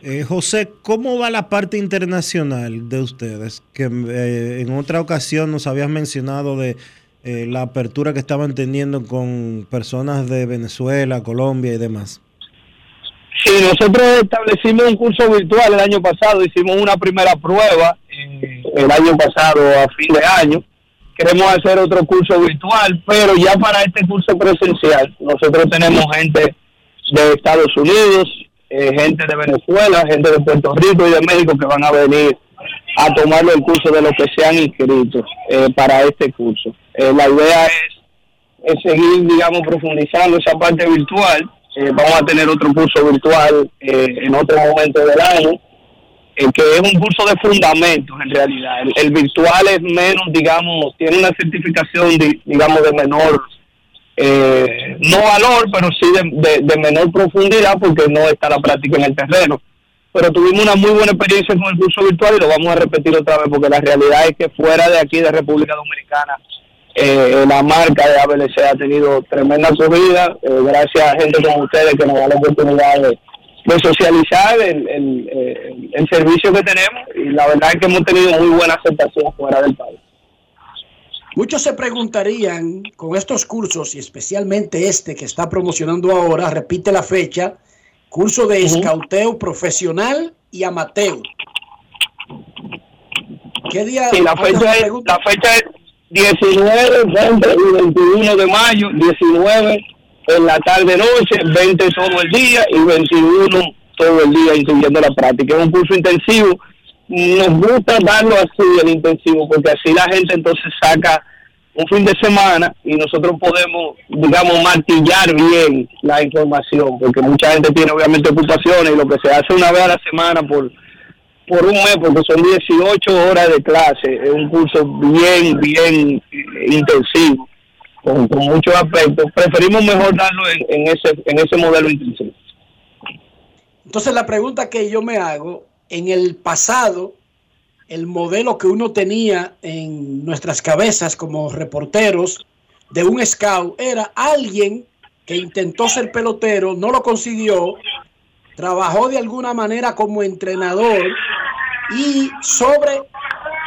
Eh, José, ¿cómo va la parte internacional de ustedes? Que eh, en otra ocasión nos habías mencionado de eh, la apertura que estaban teniendo con personas de Venezuela, Colombia y demás. Sí, nosotros establecimos un curso virtual el año pasado, hicimos una primera prueba el año pasado a fin de año. Queremos hacer otro curso virtual, pero ya para este curso presencial, nosotros tenemos gente de Estados Unidos, eh, gente de Venezuela, gente de Puerto Rico y de México que van a venir a tomarlo el curso de los que se han inscrito eh, para este curso. Eh, la idea es, es seguir, digamos, profundizando esa parte virtual. Vamos a tener otro curso virtual en otro momento del año, eh, que es un curso de fundamentos en realidad. El, el virtual es menos, digamos, tiene una certificación, di- digamos, de menor, eh, no valor, pero sí de, de- menor profundidad porque no está la práctica en el terreno. Pero tuvimos una muy buena experiencia con el curso virtual y lo vamos a repetir otra vez porque la realidad es que fuera de aquí, de República Dominicana, eh, la marca de ABLC ha tenido tremenda acogida, eh, gracias a gente como ustedes que nos da la oportunidad de, de socializar el, el, el servicio que tenemos y la verdad es que hemos tenido muy buena aceptación fuera del país. Muchos se preguntarían con estos cursos y especialmente este que está promocionando ahora, repite la fecha, curso de escauteo profesional y amateur. ¿Qué día? Sí, la fecha es, la fecha es 19, 20 y 21 de mayo, 19 en la tarde noche, 20 todo el día y 21 todo el día, incluyendo la práctica. Es un curso intensivo. Nos gusta darlo así, el intensivo, porque así la gente entonces saca un fin de semana y nosotros podemos, digamos, martillar bien la información, porque mucha gente tiene obviamente ocupaciones y lo que se hace una vez a la semana por por un mes, porque son 18 horas de clase, es un curso bien, bien intensivo, con, muchos aspectos. Preferimos mejor darlo en, ese en ese modelo intensivo. Entonces la pregunta que yo me hago, en el pasado, el modelo que uno tenía en nuestras cabezas como reporteros de un scout era alguien que intentó ser pelotero, no lo consiguió, trabajó de alguna manera como entrenador y sobre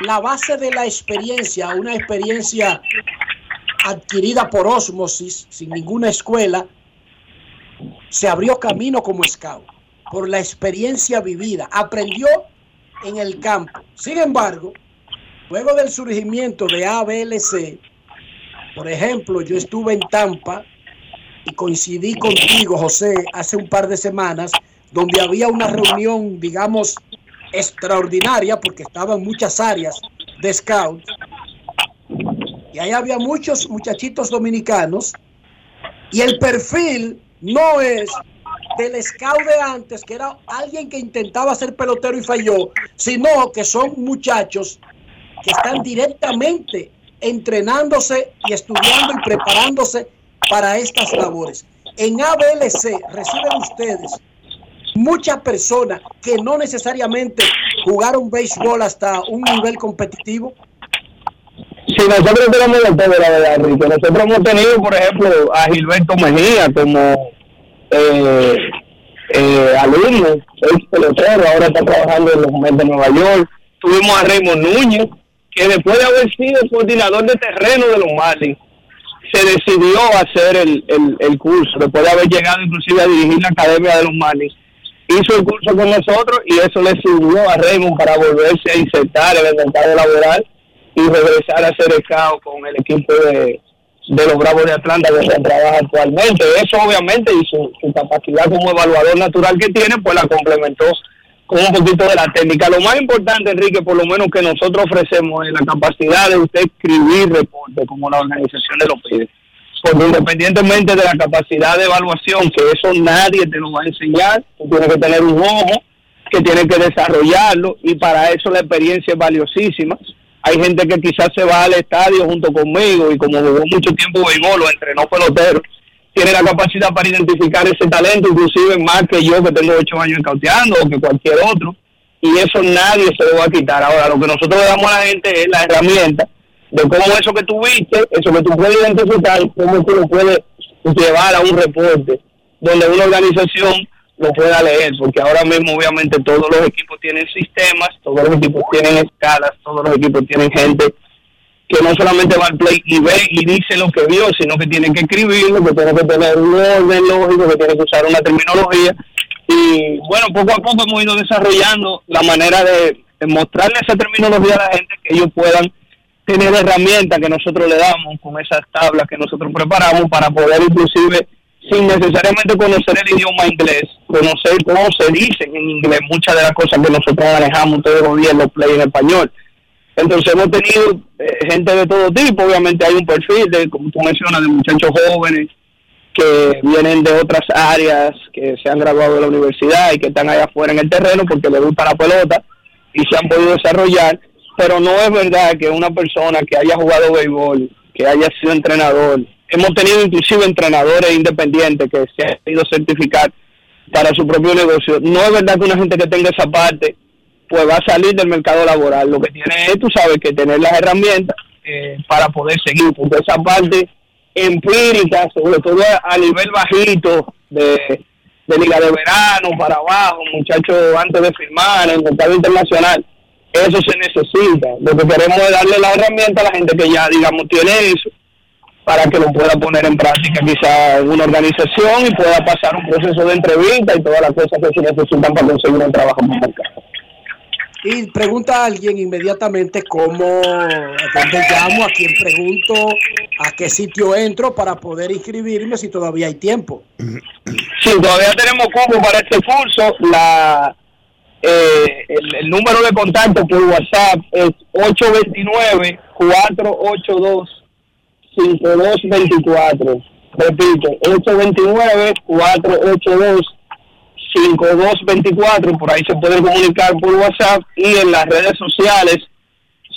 la base de la experiencia, una experiencia adquirida por ósmosis, sin ninguna escuela, se abrió camino como scout por la experiencia vivida, aprendió en el campo. Sin embargo, luego del surgimiento de ABLC, por ejemplo, yo estuve en Tampa y coincidí contigo, José, hace un par de semanas, donde había una reunión, digamos, extraordinaria, porque estaban muchas áreas de scout. Ahí había muchos muchachitos dominicanos. Y el perfil no es del scout de antes, que era alguien que intentaba ser pelotero y falló, sino que son muchachos que están directamente entrenándose y estudiando y preparándose para estas labores. En ABLC reciben ustedes muchas personas que no necesariamente jugaron béisbol hasta un nivel competitivo. Sí, nosotros tenemos de la verdad, Enrique. Nosotros hemos tenido, por ejemplo, a Gilberto Mejía como eh, eh, alumno, es pelotero, ahora está trabajando en los Mets de Nueva York. Tuvimos a Raymond Núñez, que después de haber sido coordinador de terreno de los Marlins, se decidió hacer el, el, el curso, después de haber llegado inclusive a dirigir la academia de los Marlins. Hizo el curso con nosotros y eso le sirvió a Raymond para volverse a insertar en el mercado laboral y regresar a ser scout con el equipo de, de los Bravos de Atlanta donde él trabaja actualmente. Eso obviamente y su, su capacidad como evaluador natural que tiene, pues la complementó con un poquito de la técnica. Lo más importante, Enrique, por lo menos que nosotros ofrecemos es la capacidad de usted escribir reportes como la organización de lo pide. Porque independientemente de la capacidad de evaluación, que eso nadie te lo va a enseñar, tú tienes que tener un ojo que tienes que desarrollarlo y para eso la experiencia es valiosísima. Hay gente que quizás se va al estadio junto conmigo y como jugó mucho tiempo béisbol o entrenó peloteros, tiene la capacidad para identificar ese talento, inclusive más que yo que tengo ocho años cauteando o que cualquier otro, y eso nadie se lo va a quitar. Ahora, lo que nosotros le damos a la gente es la herramienta de cómo eso que tú viste, eso que tú puedes identificar, cómo tú lo puedes llevar a un reporte donde una organización lo pueda leer, porque ahora mismo obviamente todos los equipos tienen sistemas, todos los equipos tienen escalas, todos los equipos tienen gente que no solamente va al play y ve y dice lo que vio, sino que tiene que escribirlo, que tiene que tener un orden lógico, que tiene que usar una terminología. Y bueno, poco a poco hemos ido desarrollando la manera de, de mostrarle esa terminología a la gente, que ellos puedan tener herramientas que nosotros le damos con esas tablas que nosotros preparamos para poder inclusive sin necesariamente conocer el idioma inglés, conocer cómo se dicen en inglés muchas de las cosas que nosotros manejamos todos los días los play en español. Entonces hemos tenido eh, gente de todo tipo, obviamente hay un perfil de, como tú mencionas, de muchachos jóvenes que vienen de otras áreas, que se han graduado de la universidad y que están allá afuera en el terreno porque les gusta la pelota y se han podido desarrollar, pero no es verdad que una persona que haya jugado béisbol, que haya sido entrenador, hemos tenido inclusive entrenadores independientes que se han ido certificar para su propio negocio. No es verdad que una gente que tenga esa parte pues va a salir del mercado laboral. Lo que tiene es, tú sabes, que tener las herramientas eh, para poder seguir, porque esa parte empírica, sobre todo a, nivel bajito de, de liga de verano para abajo, muchachos antes de firmar en el mercado internacional, eso se necesita. Lo que queremos es darle la herramienta a la gente que ya, digamos, tiene eso, para que lo pueda poner en práctica quizá en una organización y pueda pasar un proceso de entrevista y todas las cosas que se necesitan para conseguir un trabajo el mercado. Y pregunta a alguien inmediatamente cómo, a dónde llamo, a quién pregunto, a qué sitio entro para poder inscribirme si todavía hay tiempo. Sí, todavía tenemos cupo para este curso. La, eh, el, el número de contacto por WhatsApp es 829-482-5224. Repito, 829-482-5224. Por ahí se pueden comunicar por WhatsApp y en las redes sociales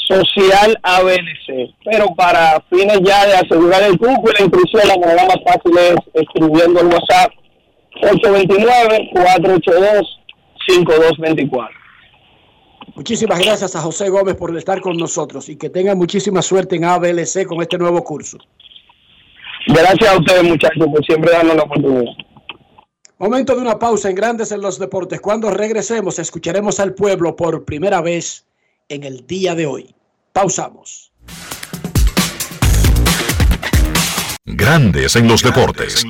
Social ABLC. Pero para fines ya de asegurar el cupo y la inscripción, la manera más fácil es escribiendo el WhatsApp 829-482-5224. Muchísimas gracias a José Gómez por estar con nosotros y que tengan muchísima suerte en ABLC con este nuevo curso. Gracias a ustedes, muchachos, por siempre darnos la oportunidad. Momento de una pausa en Grandes en los Deportes. Cuando regresemos, escucharemos al pueblo por primera vez en el día de hoy. Pausamos. Grandes en los deportes. En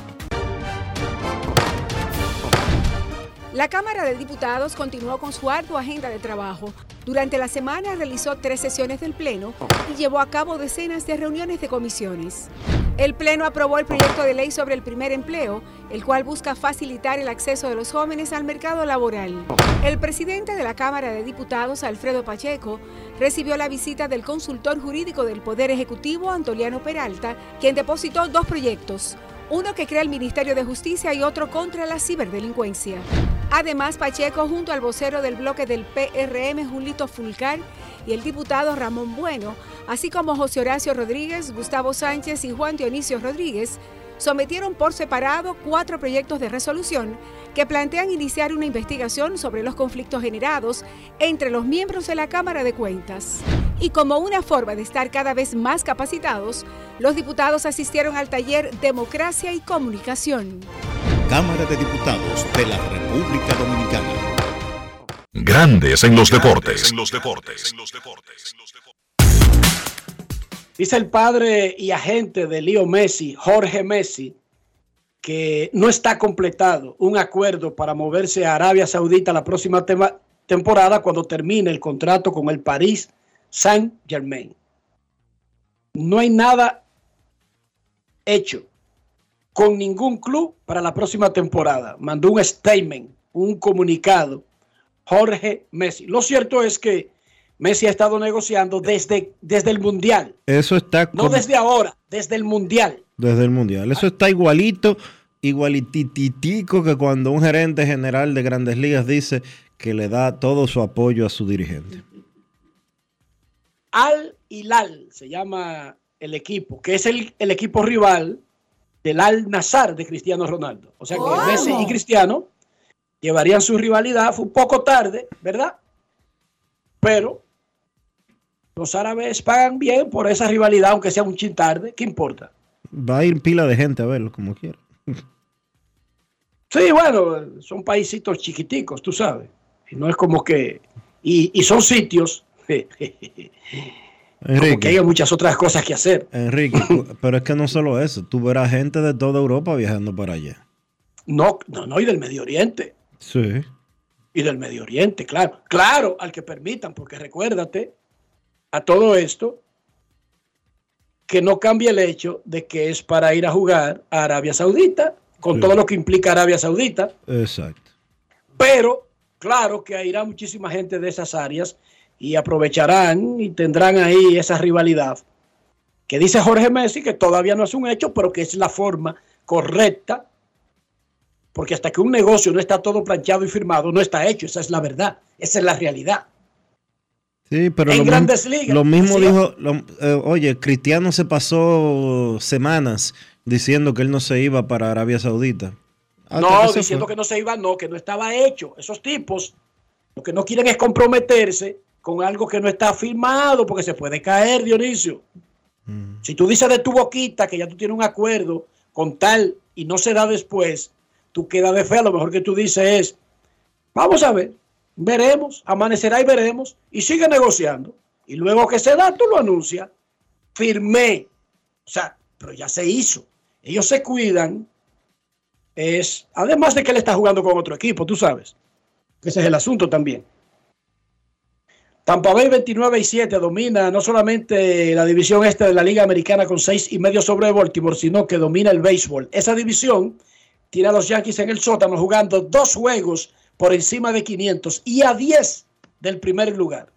La Cámara de Diputados continuó con su ardua agenda de trabajo. Durante la semana realizó tres sesiones del Pleno y llevó a cabo decenas de reuniones de comisiones. El Pleno aprobó el proyecto de ley sobre el primer empleo, el cual busca facilitar el acceso de los jóvenes al mercado laboral. El presidente de la Cámara de Diputados, Alfredo Pacheco, recibió la visita del consultor jurídico del Poder Ejecutivo, Antoliano Peralta, quien depositó dos proyectos, uno que crea el Ministerio de Justicia y otro contra la ciberdelincuencia. Además, Pacheco, junto al vocero del bloque del PRM, Julito Fulcar, y el diputado Ramón Bueno, así como José Horacio Rodríguez, Gustavo Sánchez y Juan Dionisio Rodríguez, sometieron por separado cuatro proyectos de resolución que plantean iniciar una investigación sobre los conflictos generados entre los miembros de la Cámara de Cuentas. Y como una forma de estar cada vez más capacitados, los diputados asistieron al taller Democracia y Comunicación. Cámara de Diputados de la República Dominicana. Grandes en los deportes. Dice el padre y agente de Leo Messi, Jorge Messi, que no está completado un acuerdo para moverse a Arabia Saudita la próxima temporada cuando termine el contrato con el París Saint Germain. No hay nada hecho con ningún club para la próxima temporada. Mandó un statement, un comunicado, Jorge Messi. Lo cierto es que Messi ha estado negociando desde, desde el Mundial. Eso está No desde ahora, desde el Mundial. desde el Mundial. Eso está igualito, igualititico que cuando un gerente general de grandes ligas dice que le da todo su apoyo a su dirigente. Al Hilal se llama el equipo, que es el, el equipo rival del Al Nazar de Cristiano Ronaldo. O sea que. Messi y Cristiano llevarían su rivalidad. Fue un poco tarde, ¿verdad? Pero los árabes pagan bien por esa rivalidad, aunque sea un chin tarde. ¿Qué importa? Va a ir pila de gente a verlo como quiera. Sí, bueno, son paisitos chiquiticos, tú sabes. Y no es como que. Y, y son sitios. como que Enrique, hay muchas otras cosas que hacer. Enrique, pero es que no solo eso, tú verás gente de toda Europa viajando para allá. No, no, no, y del Medio Oriente. Sí. Y del Medio Oriente, claro. Claro, al que permitan, porque recuérdate a todo esto que no cambie el hecho de que es para ir a jugar a Arabia Saudita, con Sí. todo lo que implica Arabia Saudita, Exacto. pero claro que irá muchísima gente de esas áreas y aprovecharán y tendrán ahí esa rivalidad que dice Jorge Messi que todavía no es un hecho, pero que es la forma correcta, porque hasta que un negocio no está todo planchado y firmado, no está hecho, esa es la verdad, esa es la realidad. Sí, pero En lo, Grandes mismo- Ligas, lo mismo dijo, lo- eh, oye, Cristiano se pasó semanas diciendo que él no se iba para Arabia Saudita. Hasta no, que diciendo fue. que no se iba, no, que no estaba hecho. Esos tipos lo que no quieren es comprometerse con algo que no está firmado, porque se puede caer, Dionisio. Si tú dices de tu boquita que ya tú tienes un acuerdo con tal y no se da después, tú quedas de fe. A lo mejor que tú dices es, vamos a ver, veremos, amanecerá y veremos, y sigue negociando. Y luego que se da, tú lo anuncias. Firmé. O sea, pero ya se hizo. Ellos se cuidan. Es, además de que él está jugando con otro equipo, tú sabes. Ese es el asunto también. Tampa Bay 29 y 7 domina no solamente la división este de la Liga Americana con 6 y medio sobre Baltimore, sino que domina el béisbol. Esa división tiene a los Yankees en el sótano jugando dos juegos por encima de 500 y a 10 del primer lugar.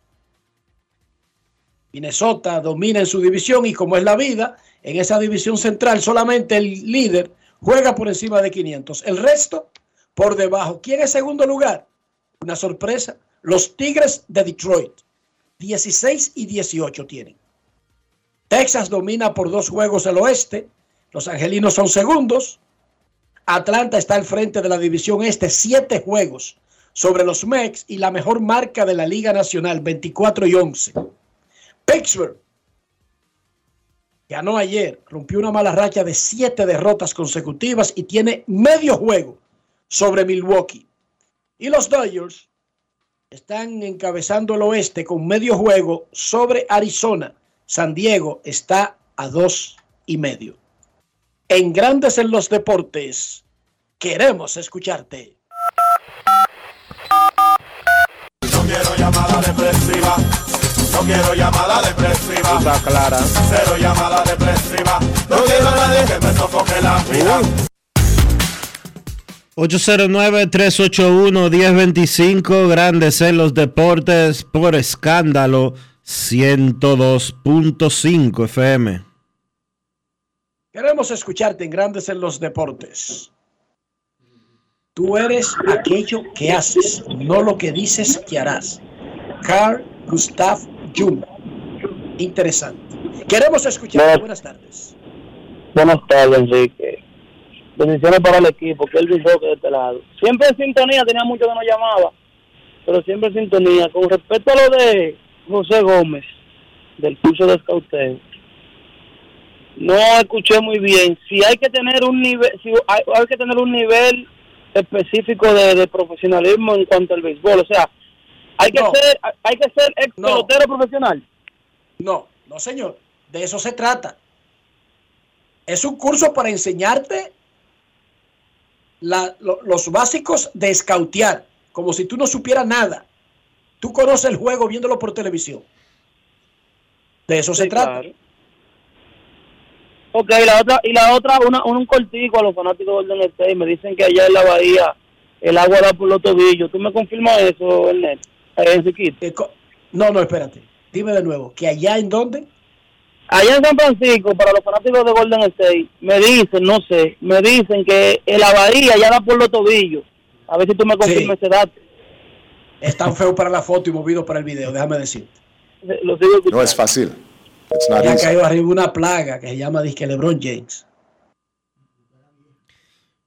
Minnesota domina en su división y como es la vida, en esa división central solamente el líder juega por encima de 500. El resto por debajo. ¿Quién es segundo lugar? Una sorpresa. Los Tigres de Detroit. 16 y 18 tienen. Texas domina por dos juegos el oeste. Los angelinos son segundos. Atlanta está al frente de la división este, siete juegos sobre los Mex y la mejor marca de la Liga Nacional, 24 y 11. Pittsburgh ganó ayer, rompió una mala racha de siete derrotas consecutivas y tiene medio juego sobre Milwaukee. Y los Dodgers están encabezando el oeste con medio juego sobre Arizona. San Diego está a dos y medio. En Grandes en los Deportes, queremos escucharte. No quiero llamada depresiva. No quiero llamada depresiva. Está clara. Cero llamada depresiva. No quiero a nadie que me sofoque la vida. 809-381-1025, Grandes en los Deportes, por escándalo, 102.5 FM. Queremos escucharte en Grandes en los Deportes. Tú eres aquello que haces, no lo que dices que harás. Carl Gustav Jung. Interesante. Queremos escucharte. Buenas tardes. Buenas tardes, Enrique. Bendiciones para el equipo, que él Roque de este lado. Siempre en sintonía, tenía mucho que no llamaba, pero siempre en sintonía. Con respecto a lo de José Gómez, del curso de escauteo, no escuché muy bien. Si hay que tener un nivel, si hay, hay que tener un nivel específico de, de profesionalismo en cuanto al béisbol, o sea, hay que No. ser, hay que ser ex No. pelotero profesional. No, no señor. De eso se trata. Es un curso para enseñarte la- lo- los básicos de escautear, como si tú no supieras nada. Tú conoces el juego viéndolo por televisión. De eso se trata. Ok, y la otra, y la otra una, un cortico a los fanáticos del Golden State. Me dicen que allá en la bahía el agua da por los tobillos. ¿Tú me confirmas eso, Ernest? Eh. No, no, espérate. Dime de nuevo, ¿que allá en dónde? Allá en San Francisco, para los fanáticos de Golden State, me dicen, no sé, me dicen que en la bahía ya da por los tobillos. A ver si tú me confirmas ese dato. Es tan feo para la foto y movido para el video, déjame decir. Lo sigo escuchando. No es fácil. It's not Ya ha caído arriba una plaga que se llama disque LeBron James.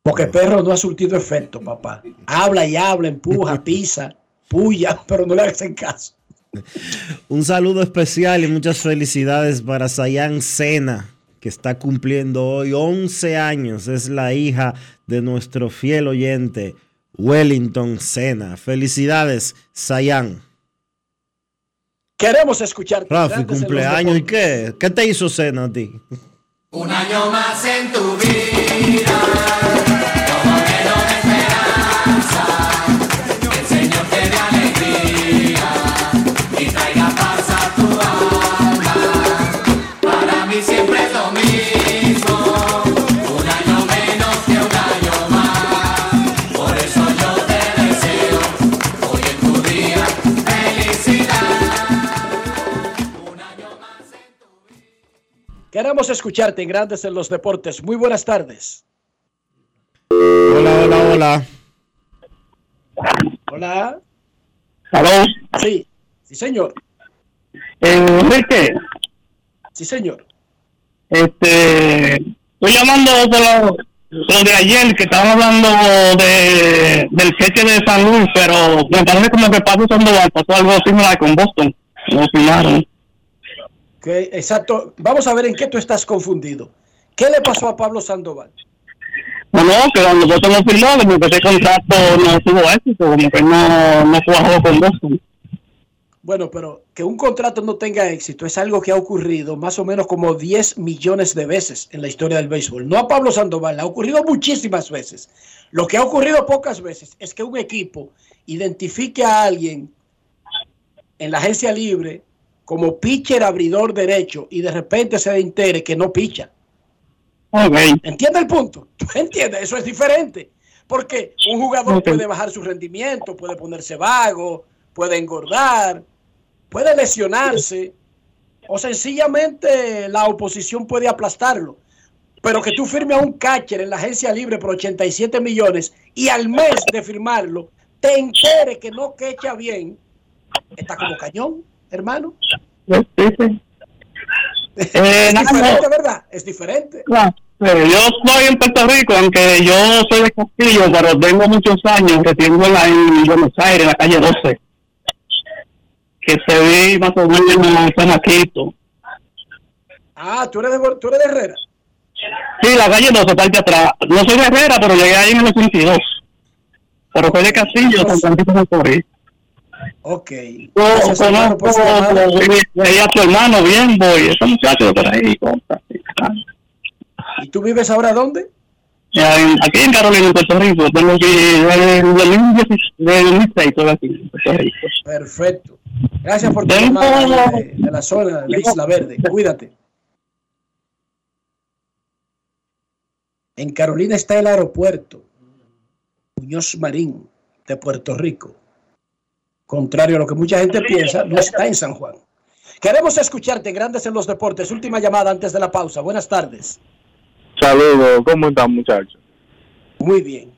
Porque el perro no ha surtido efecto, papá. Habla y habla, empuja, pisa, puya, pero no le hacen caso. Un saludo especial y muchas felicidades para Sayan Sena, que está cumpliendo hoy 11 años. Es la hija de nuestro fiel oyente, Wellington Sena. Felicidades, Sayan. Queremos escucharte. Rafi, cumpleaños. ¿Y qué? ¿Qué te hizo Sena a ti? Un año más en tu vida. Queremos escucharte en Grandes en los Deportes. Muy buenas tardes. Hola, hola, hola. Hola. ¿Aló? Sí, sí, señor. Enrique, Sí, señor. este, estoy llamando de lo, lo de ayer, que estaban hablando de, del cheque de San Luis, pero me parece como que Pablo Sandoval pasó algo similar con Boston. Lo firmaron. Que, exacto. Vamos a ver en qué tú estás confundido. ¿Qué le pasó a Pablo Sandoval? Bueno, que cuando Boston lo firmó, como que ese contrato no tuvo éxito, como que no, no cuajó con Boston. Bueno, pero que un contrato no tenga éxito es algo que ha ocurrido más o menos como 10 millones de veces en la historia del béisbol. No a Pablo Sandoval, ha ocurrido muchísimas veces. Lo que ha ocurrido pocas veces es que un equipo identifique a alguien en la agencia libre como pitcher abridor derecho y de repente se entere que no picha. ¿Entiende el punto? ¿Tú entiendes? Eso es diferente. Porque un jugador puede bajar su rendimiento, puede ponerse vago, puede engordar, puede lesionarse o sencillamente la oposición puede aplastarlo. Pero que tú firmes a un catcher en la agencia libre por 87 millones y al mes de firmarlo te entere que no quecha bien, está como cañón, hermano. Eh, es nada, diferente, no. ¿verdad? Es diferente. Eh, yo estoy en Puerto Rico, aunque yo soy de Castillo, pero tengo muchos años en, la- en Buenos Aires, en la calle 12, que se ve más o menos en San Aquito. Ah, ¿tú eres de, tú eres de Herrera. Sí, la calle 12, parte atrás. No soy de Herrera, pero llegué ahí en el 82. Pero soy de Castillo, San Francisco de Macorís. Ok. Gracias, hermano, por veía a su hermano bien, voy, ese muchacho de por ahí. ¿Y tú vives ahora dónde? En- Aquí en Carolina, en Puerto Rico, tengo que el 2016, desde el 2006 estoy aquí en Puerto Rico. Perfecto. Gracias por tu llamada de, de la zona de Isla Verde. Cuídate. En Carolina está el aeropuerto Muñoz Marín de Puerto Rico. Contrario a lo que mucha gente piensa, no está en San Juan. Queremos escucharte, Grandes en los Deportes. Última llamada antes de la pausa. Buenas tardes. Saludos, ¿cómo están muchachos? Muy bien.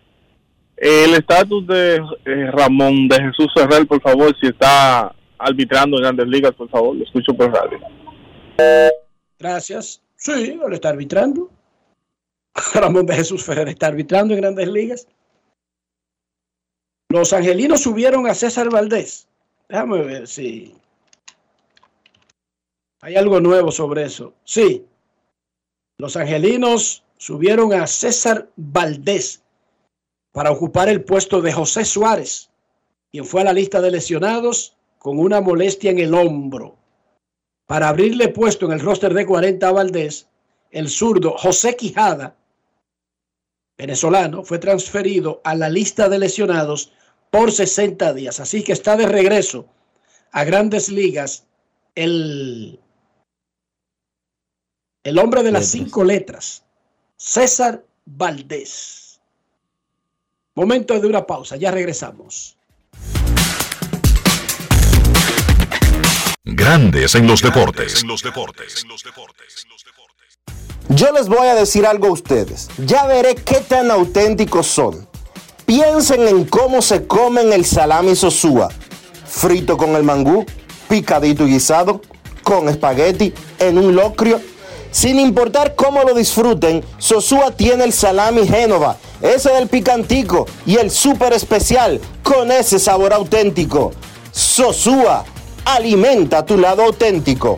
El estatus de eh, Ramón de Jesús Ferrer, por favor, si está arbitrando en Grandes Ligas, por favor, lo escucho por radio. Gracias. Sí, él está arbitrando. Ramón de Jesús Ferrer está arbitrando en grandes ligas. Los angelinos subieron a César Valdés. Déjame ver si hay algo nuevo sobre eso. Sí. Los angelinos subieron a César Valdés para ocupar el puesto de José Suárez, quien fue a la lista de lesionados con una molestia en el hombro. Para abrirle puesto en el roster de 40 a Valdés, el zurdo José Quijada, venezolano, fue transferido a la lista de lesionados por 60 días. Así que está de regreso a grandes ligas el, el hombre de las cinco letras, César Valdés. Momento de una pausa, ya regresamos. Grandes en los deportes. Yo les voy a decir algo a ustedes. Ya veré qué tan auténticos son. Piensen en cómo se comen el salami sosúa. Frito con el mangú, picadito y guisado, con espagueti, en un locrio. Sin importar cómo lo disfruten, Sosúa tiene el salami Génova, ese del picantico y el súper especial con ese sabor auténtico. Sosúa, alimenta tu lado auténtico.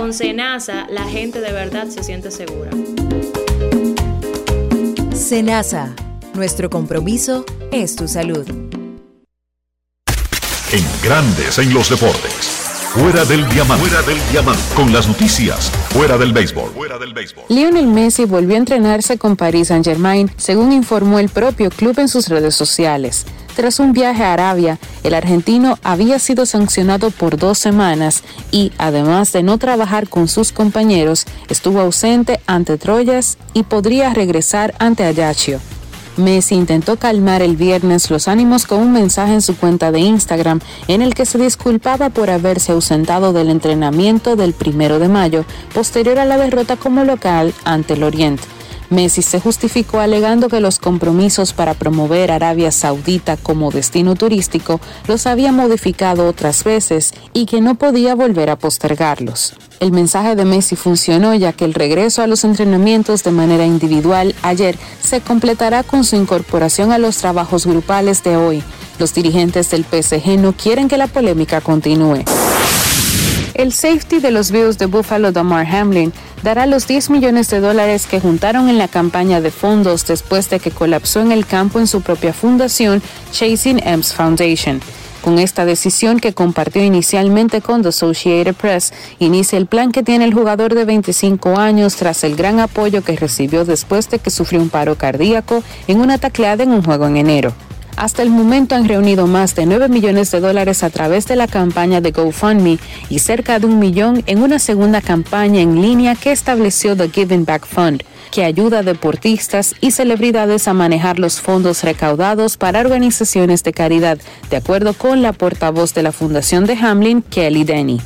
Con Senasa, la gente de verdad se siente segura. Senasa, nuestro compromiso es tu salud. En Grandes en los deportes. Fuera del diamante. Fuera del diamante. Con las noticias. Fuera del béisbol. Fuera del béisbol. Lionel Messi volvió a entrenarse con Paris Saint-Germain, según informó el propio club en sus redes sociales. Tras un viaje a Arabia, el argentino había sido sancionado por dos semanas y, además de no trabajar con sus compañeros, estuvo ausente ante Troyes y podría regresar ante Ajaccio. Messi intentó calmar el viernes los ánimos con un mensaje en su cuenta de Instagram en el que se disculpaba por haberse ausentado del entrenamiento del primero de mayo, posterior a la derrota como local ante el Oriente. Messi se justificó alegando que los compromisos para promover Arabia Saudita como destino turístico los había modificado otras veces y que no podía volver a postergarlos. El mensaje de Messi funcionó ya que el regreso a los entrenamientos de manera individual ayer se completará con su incorporación a los trabajos grupales de hoy, Los dirigentes del PSG no quieren que la polémica continúe. El safety de los Bills de Buffalo, Damar Hamlin, dará los 10 millones de dólares que juntaron en la campaña de fondos después de que colapsó en el campo en su propia fundación, Chasing M's Foundation. Con esta decisión que compartió inicialmente con The Associated Press, inicia el plan que tiene el jugador de 25 años tras el gran apoyo que recibió después de que sufrió un paro cardíaco en una tacleada en un juego en enero. Hasta el momento han reunido más de 9 millones de dólares a través de la campaña de GoFundMe y cerca de un millón en una segunda campaña en línea que estableció The Giving Back Fund, que ayuda a deportistas y celebridades a manejar los fondos recaudados para organizaciones de caridad, de acuerdo con la portavoz de la Fundación de Hamlin, Kelly Denny.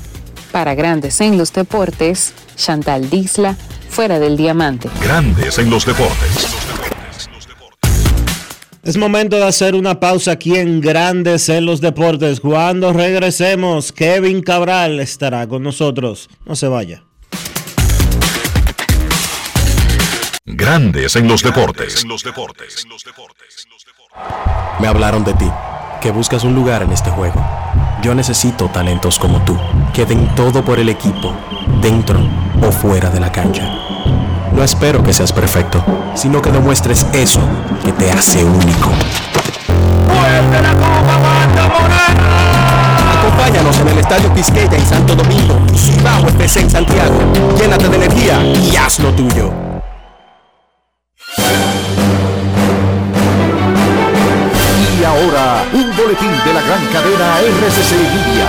Para Grandes en los Deportes, Chantal Disla, fuera del diamante. Grandes en los deportes. Es momento de hacer una pausa aquí en Grandes en los Deportes. Cuando regresemos, Kevin Cabral estará con nosotros. No se vaya. Grandes en los deportes. Me hablaron de ti, que buscas un lugar en este juego. Yo necesito talentos como tú, que den todo por el equipo, dentro o fuera de la cancha. No espero que seas perfecto, sino que demuestres eso que te hace único. Acompáñanos en el Estadio Quisqueya en Santo Domingo y Cibao FC en Santiago. Llénate de energía y haz lo tuyo. Y ahora, un boletín de la gran cadena RCC Media.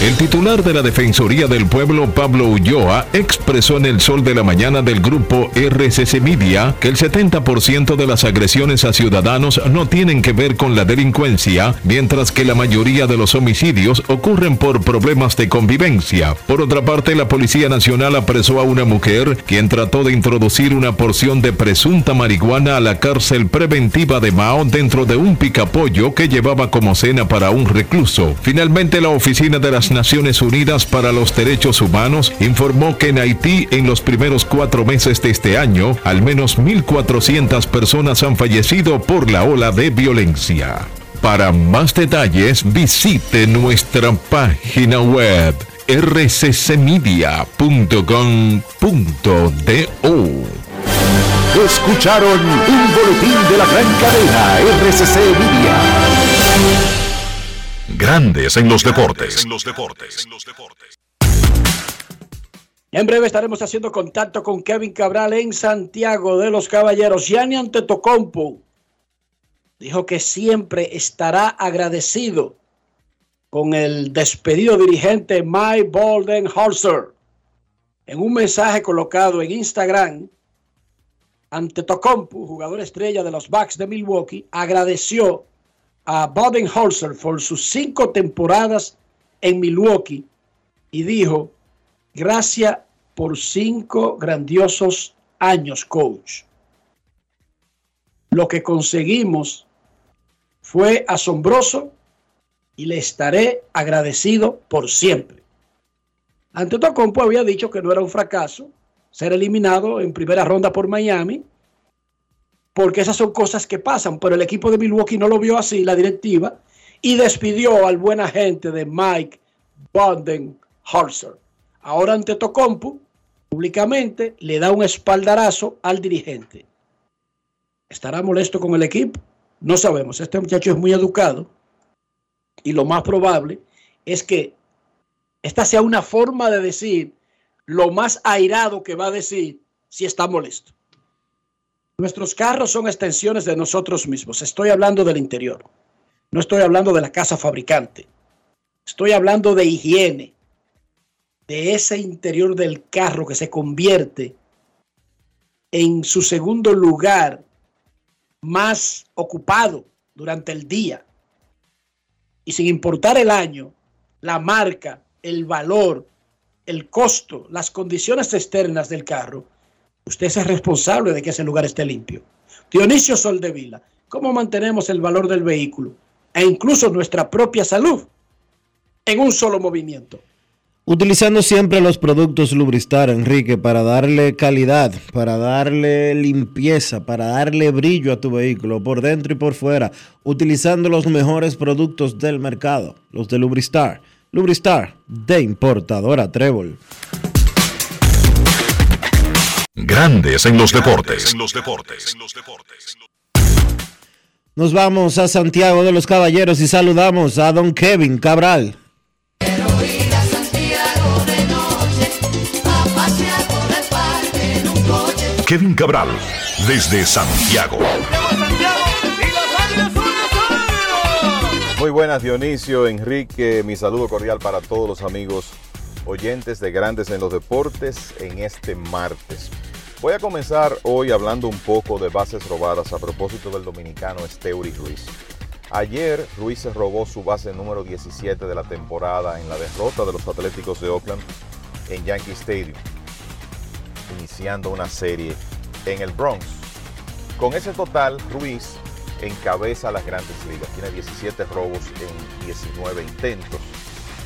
El titular de la Defensoría del Pueblo, Pablo Ulloa, expresó en el sol de la mañana del grupo RCC Media que el 70% de las agresiones a ciudadanos no tienen que ver con la delincuencia, mientras que la mayoría de los homicidios ocurren por problemas de convivencia. Por otra parte, la Policía Nacional apresó a una mujer quien trató de introducir una porción de presunta marihuana a la cárcel preventiva de Mao dentro de un picapollo que llevaba como cena para un recluso. Finalmente, la Oficina de las Naciones Unidas para los Derechos Humanos informó que en Haití en los primeros cuatro meses de este año al menos 1.400 personas han fallecido por la ola de violencia. Para más detalles visite nuestra página web rccmedia.com.do. Escucharon un boletín de la gran cadena RCC Media. Grandes en los deportes. En breve estaremos haciendo contacto con Kevin Cabral en Santiago de los Caballeros. Gianni Antetokounmpo dijo que siempre estará agradecido con el despedido dirigente Mike Boldenholzer. En un mensaje colocado en Instagram, Antetokounmpo, jugador estrella de los Bucks de Milwaukee, agradeció a Boldenholzer por sus cinco temporadas en Milwaukee y dijo, gracias por cinco grandiosos años, coach. Lo que conseguimos fue asombroso y le estaré agradecido por siempre. Antetokounmpo había dicho que no era un fracaso ser eliminado en primera ronda por Miami, porque esas son cosas que pasan, pero el equipo de Milwaukee no lo vio así, la directiva, y despidió al buen agente de Mike Budenholzer. Ahora ante Tocompu, públicamente, le da un espaldarazo al dirigente. ¿Estará molesto con el equipo? No sabemos. Este muchacho es muy educado y lo más probable es que esta sea una forma de decir lo más airado que va a decir si está molesto. Nuestros carros son extensiones de nosotros mismos. Estoy hablando del interior. No estoy hablando de la casa fabricante. Estoy hablando de higiene. De ese interior del carro que se convierte en su segundo lugar más ocupado durante el día. Y sin importar el año, la marca, el valor, el costo, las condiciones externas del carro, usted es responsable de que ese lugar esté limpio. Dionisio Soldevila, ¿cómo mantenemos el valor del vehículo e incluso nuestra propia salud en un solo movimiento? Utilizando siempre los productos Lubristar, Enrique, para darle calidad, para darle limpieza, para darle brillo a tu vehículo por dentro y por fuera, utilizando los mejores productos del mercado, los de Lubristar. Lubristar, de importadora Trébol. Grandes en los deportes. Nos vamos a Santiago de los Caballeros y saludamos a don Kevin Cabral. Kevin Cabral, desde Santiago. Muy buenas Dionisio, Enrique, mi saludo cordial para todos los amigos oyentes de Grandes en los Deportes en este martes. Voy a comenzar hoy hablando un poco de bases robadas a propósito del dominicano Steuri Ruiz. Ayer Ruiz se robó su base número 17 de la temporada en la derrota de los Atléticos de Oakland en Yankee Stadium, iniciando una serie en el Bronx. Con ese total, Ruiz encabeza las grandes ligas. Tiene 17 robos en 19 intentos.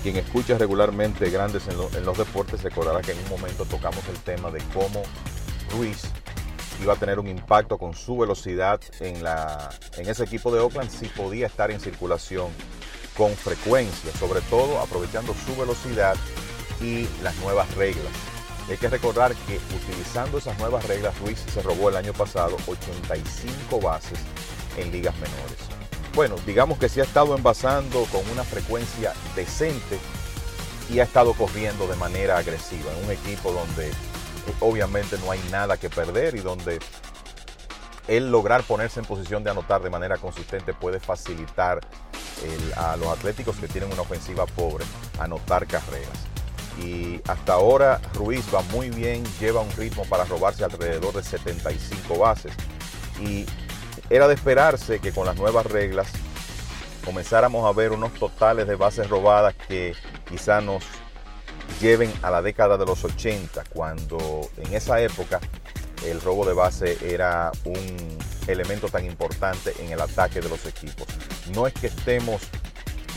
Quien escucha regularmente grandes en, en los deportes recordará que en un momento tocamos el tema de cómo Ruiz iba a tener un impacto con su velocidad en, la, en ese equipo de Oakland si podía estar en circulación con frecuencia, sobre todo aprovechando su velocidad y las nuevas reglas. Hay que recordar que utilizando esas nuevas reglas, Ruiz se robó el año pasado 85 bases en ligas menores. Bueno, digamos que sí ha estado envasando con una frecuencia decente y ha estado corriendo de manera agresiva en un equipo donde obviamente no hay nada que perder y donde él lograr ponerse en posición de anotar de manera consistente puede facilitar el- a los atléticos que tienen una ofensiva pobre anotar carreras. Y hasta ahora Ruiz va muy bien, lleva un ritmo para robarse alrededor de 75 bases. Y era de esperarse que con las nuevas reglas comenzáramos a ver unos totales de bases robadas que quizá nos lleven a la década de los 80, cuando en esa época el robo de base era un elemento tan importante en el ataque de los equipos. No es que estemos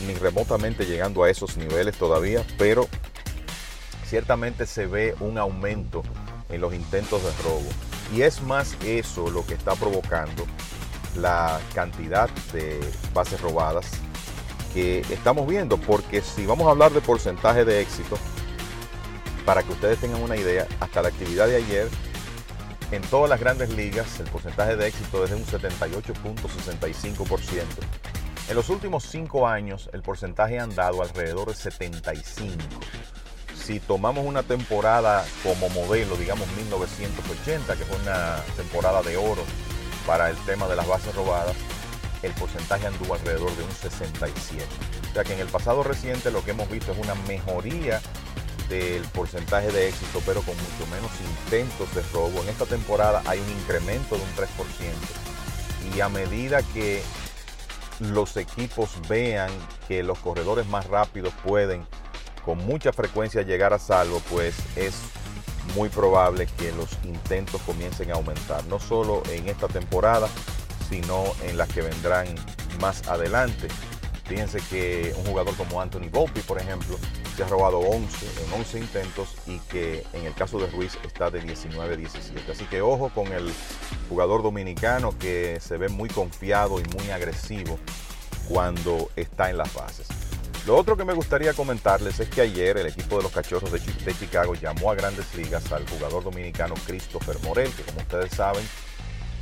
ni remotamente llegando a esos niveles todavía, pero ciertamente se ve un aumento en los intentos de robo. Y es más eso lo que está provocando la cantidad de bases robadas que estamos viendo, porque si vamos a hablar de porcentaje de éxito, para que ustedes tengan una idea, hasta la actividad de ayer, en todas las grandes ligas, el porcentaje de éxito es de un 78.65%. En los últimos cinco años, el porcentaje ha andado alrededor de 75. Si tomamos una temporada como modelo, digamos 1980, que fue una temporada de oro para el tema de las bases robadas, el porcentaje anduvo alrededor de un 67. O sea que en el pasado reciente lo que hemos visto es una mejoría del porcentaje de éxito, pero con mucho menos intentos de robo. En esta temporada hay un incremento de un 3%. Y a medida que los equipos vean que los corredores más rápidos pueden con mucha frecuencia llegar a salvo, pues es muy probable que los intentos comiencen a aumentar, no solo en esta temporada, sino en las que vendrán más adelante. Fíjense que un jugador como Anthony Volpi, por ejemplo, se ha robado 11 en 11 intentos y que en el caso de Ruiz está de 19-17. Así que ojo con el jugador dominicano que se ve muy confiado y muy agresivo cuando está en las bases. Lo otro que me gustaría comentarles es que ayer el equipo de los Cachorros de, de Chicago llamó a grandes ligas al jugador dominicano Christopher Morel, que como ustedes saben,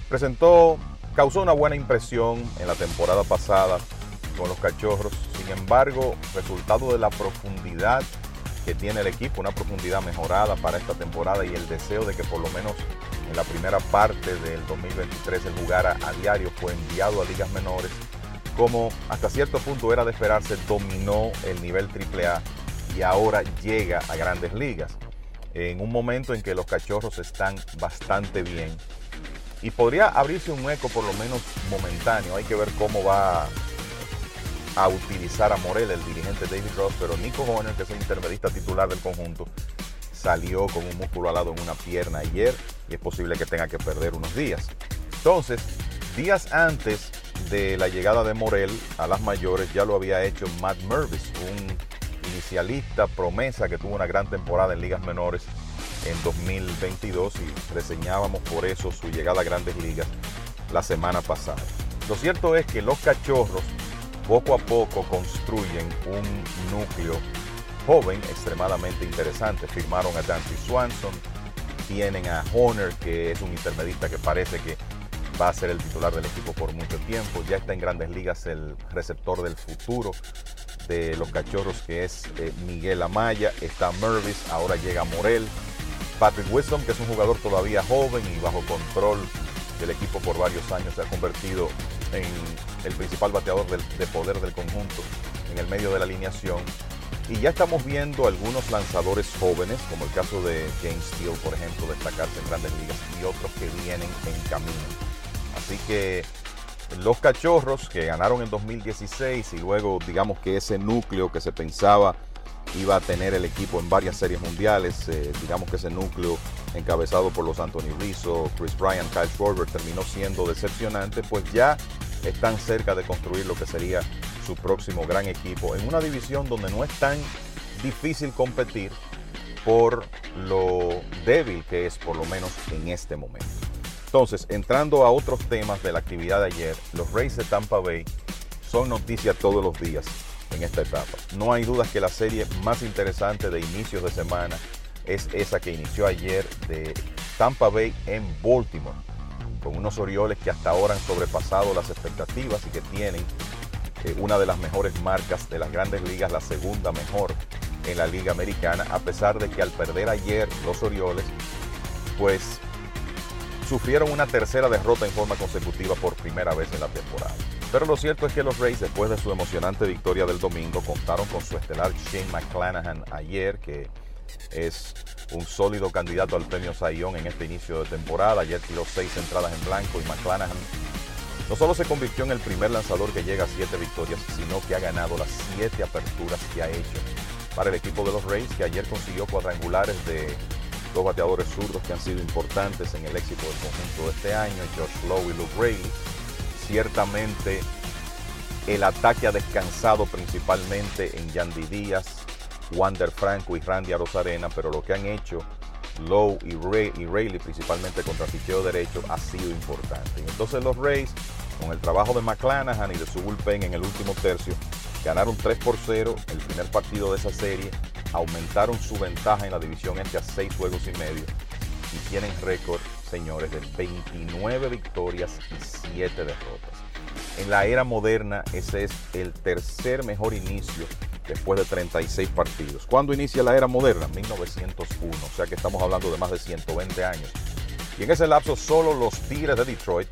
presentó, causó una buena impresión en la temporada pasada con los Cachorros. Sin embargo, resultado de la profundidad que tiene el equipo, una profundidad mejorada para esta temporada y el deseo de que por lo menos en la primera parte del 2023 él jugara a diario, fue enviado a ligas menores como hasta cierto punto era de esperarse, dominó el nivel AAA y ahora llega a grandes ligas. En un momento en que los cachorros están bastante bien. Y podría abrirse un eco por lo menos momentáneo. Hay que ver cómo va a utilizar a Morel, el dirigente David Ross, pero Nico Horner, que es el intermedista titular del conjunto, salió con un músculo alado en una pierna ayer y es posible que tenga que perder unos días. Entonces, días antes de la llegada de Morel a las mayores, ya lo había hecho Matt Mervis, un inicialista, promesa que tuvo una gran temporada en ligas menores en 2022 y reseñábamos por eso su llegada a grandes ligas la semana pasada. Lo cierto es que los cachorros poco a poco construyen un núcleo joven extremadamente interesante. Firmaron a Dancy Swanson, tienen a Horner, que es un intermedista que parece que va a ser el titular del equipo por mucho tiempo. Ya está en grandes ligas el receptor del futuro de los cachorros, que es eh, Miguel Amaya. Está Mervis, ahora llega Morel. Patrick Wilson, que es un jugador todavía joven y bajo control del equipo por varios años, se ha convertido en el principal bateador del- de poder del conjunto en el medio de la alineación. Y ya estamos viendo algunos lanzadores jóvenes, como el caso de James Steele, por ejemplo, destacarse en grandes ligas, y otros que vienen en camino. Así que los cachorros que ganaron en 2016 y luego digamos que ese núcleo que se pensaba iba a tener el equipo en varias series mundiales, eh, digamos que ese núcleo encabezado por los Anthony Rizzo, Chris Bryant, Kyle Schwarber terminó siendo decepcionante, pues ya están cerca de construir lo que sería su próximo gran equipo en una división donde no es tan difícil competir por lo débil que es por lo menos en este momento. Entonces, entrando a otros temas de la actividad de ayer, los Rays de Tampa Bay son noticias todos los días en esta etapa. No hay dudas que la serie más interesante de inicios de semana es esa que inició ayer de Tampa Bay en Baltimore, con unos Orioles que hasta ahora han sobrepasado las expectativas y que tienen eh, una de las mejores marcas de las grandes ligas, la segunda mejor en la liga americana, a pesar de que al perder ayer los Orioles, pues sufrieron una tercera derrota en forma consecutiva por primera vez en la temporada. Pero lo cierto es que los Rays, después de su emocionante victoria del domingo, contaron con su estelar Shane McClanahan ayer, que es un sólido candidato al premio Young en este inicio de temporada. Ayer tiró seis entradas en blanco y McClanahan no solo se convirtió en el primer lanzador que llega a siete victorias, sino que ha ganado las siete aperturas que ha hecho para el equipo de los Rays, que ayer consiguió cuadrangulares de dos bateadores zurdos que han sido importantes en el éxito del conjunto de este año, Josh Lowe y Luke Rayleigh. Ciertamente el ataque ha descansado principalmente en Yandy Díaz, Wander Franco y Randy Arozarena, pero lo que han hecho Lowe y, Ray, y Rayleigh, principalmente contra picheo derecho, ha sido importante. Entonces los Rays, con el trabajo de McClanahan y de su bullpen en el último tercio, ganaron 3 por 0 el primer partido de esa serie, aumentaron su ventaja en la división este a 6 juegos y medio y tienen récord, señores, de 29 victorias y 7 derrotas. En la era moderna, ese es el tercer mejor inicio después de 36 partidos. ¿Cuándo inicia la era moderna? 1901, o sea que estamos hablando de más de 120 años. Y en ese lapso solo los Tigres de Detroit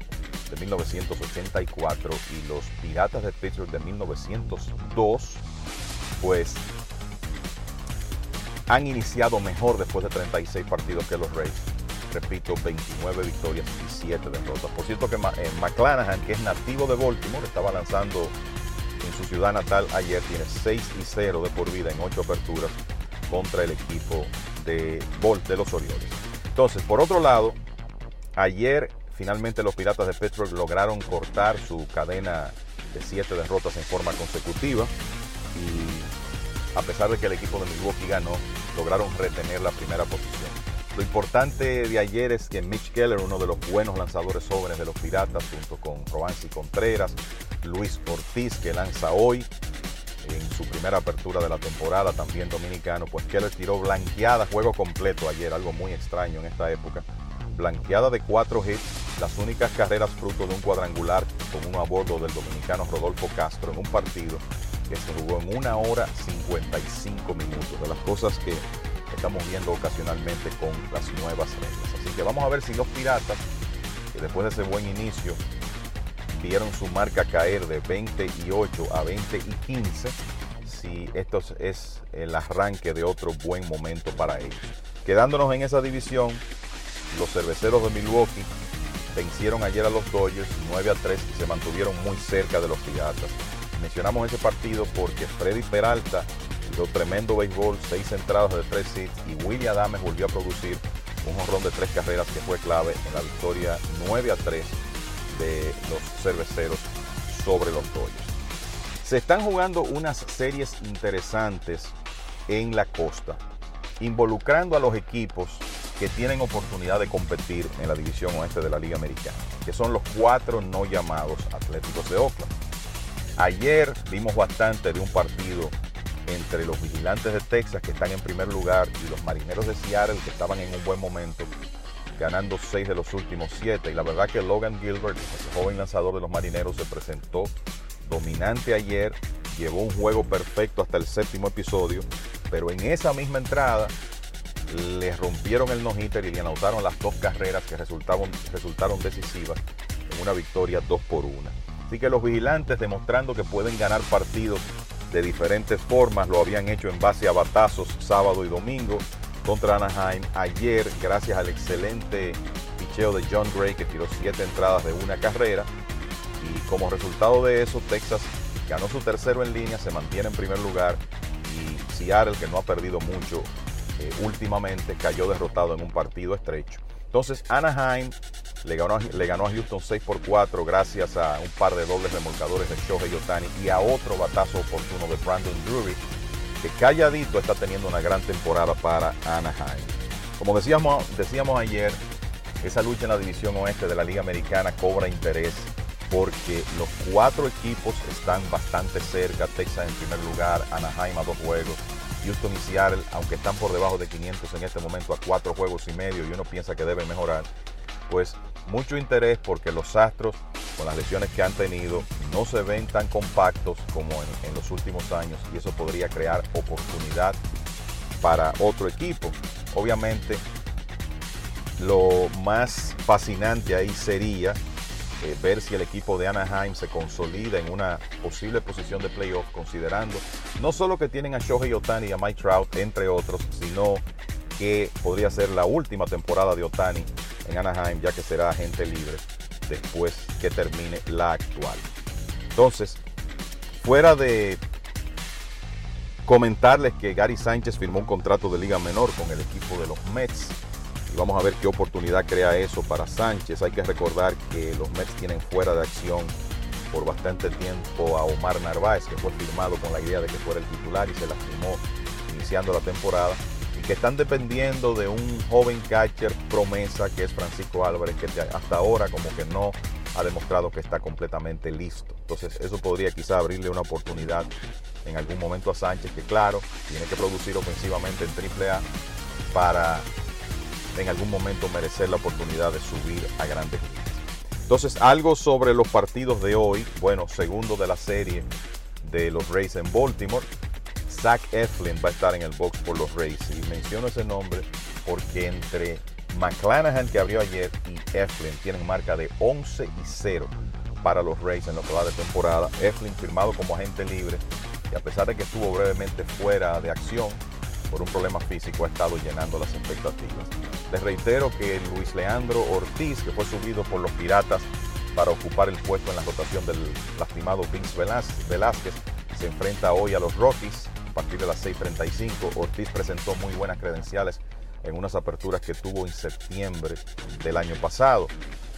de 1984 y los Piratas de Pittsburgh de 1902, pues han iniciado mejor después de 36 partidos que los Rays. Repito, 29 victorias y 7 derrotas. Por cierto que eh, McClanahan, que es nativo de Baltimore, estaba lanzando en su ciudad natal ayer, tiene 6 y 0 de por vida en 8 aperturas contra el equipo de los Orioles. Entonces, por otro lado, ayer finalmente los Piratas de Pittsburgh lograron cortar su cadena de 7 derrotas en forma consecutiva y a pesar de que el equipo de Milwaukee ganó, lograron retener la primera posición. Lo importante de ayer es que Mitch Keller, uno de los buenos lanzadores jóvenes de los Piratas, junto con Roansi Contreras, Luis Ortiz, que lanza hoy en su primera apertura de la temporada, también dominicano, pues Keller tiró blanqueada, juego completo ayer, algo muy extraño en esta época. Blanqueada de cuatro hits, las únicas carreras fruto de un cuadrangular con uno a bordo del dominicano Rodolfo Castro en un partido que se jugó en una hora 55 minutos, de las cosas que estamos viendo ocasionalmente con las nuevas reglas. Así que vamos a ver si los Piratas, que después de ese buen inicio, vieron su marca caer de 28 a 20 y 15, si esto es el arranque de otro buen momento para ellos. Quedándonos en esa división, los cerveceros de Milwaukee vencieron ayer a los Dodgers 9 a 3 y se mantuvieron muy cerca de los Piratas. Mencionamos ese partido porque Freddy Peralta dio tremendo béisbol, seis entradas de tres hits y Willie Adames volvió a producir un jonrón de tres carreras que fue clave en la victoria 9 a 3 de los cerveceros sobre los Dodgers. Se están jugando unas series interesantes en la costa, involucrando a los equipos que tienen oportunidad de competir en la división oeste de la Liga Americana, que son los cuatro no llamados Atléticos de Oakland. Ayer vimos bastante de un partido entre los vigilantes de Texas que están en primer lugar y los marineros de Seattle que estaban en un buen momento, ganando seis de los últimos siete. Y la verdad que Logan Gilbert, el joven lanzador de los marineros, se presentó dominante ayer, llevó un juego perfecto hasta el séptimo episodio, pero en esa misma entrada le rompieron el no-hitter y le anotaron las dos carreras que resultaron, resultaron decisivas en una victoria 2 por 1. Así que los vigilantes demostrando que pueden ganar partidos de diferentes formas, lo habían hecho en base a batazos sábado y domingo contra Anaheim. Ayer, gracias al excelente picheo de John Gray que tiró siete entradas de una carrera. Y como resultado de eso, Texas ganó su tercero en línea, se mantiene en primer lugar. Y Seattle, que no ha perdido mucho eh, últimamente, cayó derrotado en un partido estrecho. Entonces Anaheim le ganó, le ganó a Houston 6 por 4 gracias a un par de dobles remolcadores de Shohei Otani y a otro batazo oportuno de Brandon Drury, que calladito está teniendo una gran temporada para Anaheim. Como decíamos, decíamos ayer, esa lucha en la división oeste de la Liga Americana cobra interés porque los cuatro equipos están bastante cerca, Texas en primer lugar, Anaheim a dos juegos, Houston y Seattle, aunque están por debajo de 500 en este momento a cuatro juegos y medio y uno piensa que deben mejorar, pues mucho interés porque los Astros, con las lesiones que han tenido, no se ven tan compactos como en, los últimos años y eso podría crear oportunidad para otro equipo. Obviamente, lo más fascinante ahí sería eh, ver si el equipo de Anaheim se consolida en una posible posición de playoff, considerando no solo que tienen a Shohei Otani y a Mike Trout, entre otros, sino que podría ser la última temporada de Otani en Anaheim, ya que será agente libre después que termine la actual. Entonces, fuera de comentarles que Gary Sánchez firmó un contrato de liga menor con el equipo de los Mets. Y vamos a ver qué oportunidad crea eso para Sánchez. Hay que recordar que los Mets tienen fuera de acción por bastante tiempo a Omar Narváez, que fue firmado con la idea de que fuera el titular y se lastimó iniciando la temporada. Que están dependiendo de un joven catcher promesa que es Francisco Álvarez, que hasta ahora como que no ha demostrado que está completamente listo. Entonces eso podría quizá abrirle una oportunidad en algún momento a Sánchez, que claro, tiene que producir ofensivamente en AAA para en algún momento merecer la oportunidad de subir a grandes ligas. Entonces, algo sobre los partidos de hoy. Bueno, segundo de la serie de los Rays en Baltimore. Zach Eflin va a estar en el box por los Rays. Y menciono ese nombre porque entre McClanahan, que abrió ayer, y Eflin tienen marca de 11 y 0 para los Rays en lo que va de temporada. Eflin firmado como agente libre y a pesar de que estuvo brevemente fuera de acción por un problema físico, ha estado llenando las expectativas. Les reitero que Luis Leandro Ortiz, que fue subido por los Piratas para ocupar el puesto en la rotación del lastimado Vince Velázquez, se enfrenta hoy a los Rockies partir de las 6.35. Ortiz presentó muy buenas credenciales en unas aperturas que tuvo en septiembre del año pasado.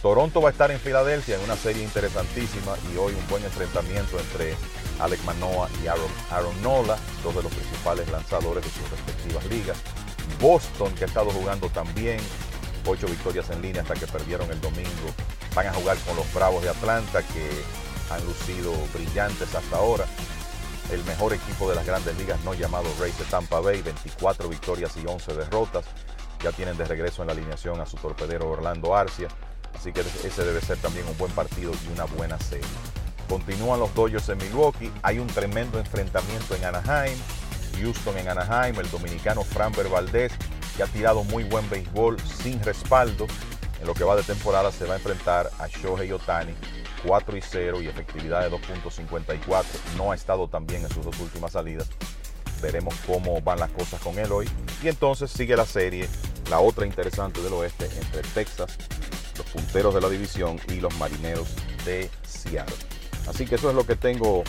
Toronto va a estar en Filadelfia en una serie interesantísima y hoy un buen enfrentamiento entre Alec Manoa y Aaron, Aaron Nola, dos de los principales lanzadores de sus respectivas ligas. Boston, que ha estado jugando también, ocho victorias en línea hasta que perdieron el domingo, van a jugar con los Bravos de Atlanta, que han lucido brillantes hasta ahora. El mejor equipo de las grandes ligas, no llamado Rays de Tampa Bay, 24 victorias y 11 derrotas. Ya tienen de regreso en la alineación a su torpedero Orlando Arcia. Así que ese debe ser también un buen partido y una buena serie. Continúan los Dodgers en Milwaukee. Hay un tremendo enfrentamiento en Anaheim. Houston en Anaheim. El dominicano Framber Valdez, que ha tirado muy buen béisbol sin respaldo. En lo que va de temporada se va a enfrentar a Shohei Otani. 4 y 0 y efectividad de 2.54. No ha estado tan bien en sus dos últimas salidas. Veremos cómo van las cosas con él hoy. Y entonces sigue la serie, la otra interesante del oeste, entre Texas, los punteros de la división y los marineros de Seattle. Así que eso es lo que tengo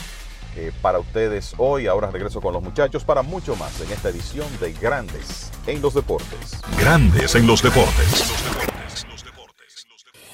eh, para ustedes hoy. Ahora regreso con los muchachos para mucho más en esta edición de Grandes en los Deportes. Grandes en los deportes.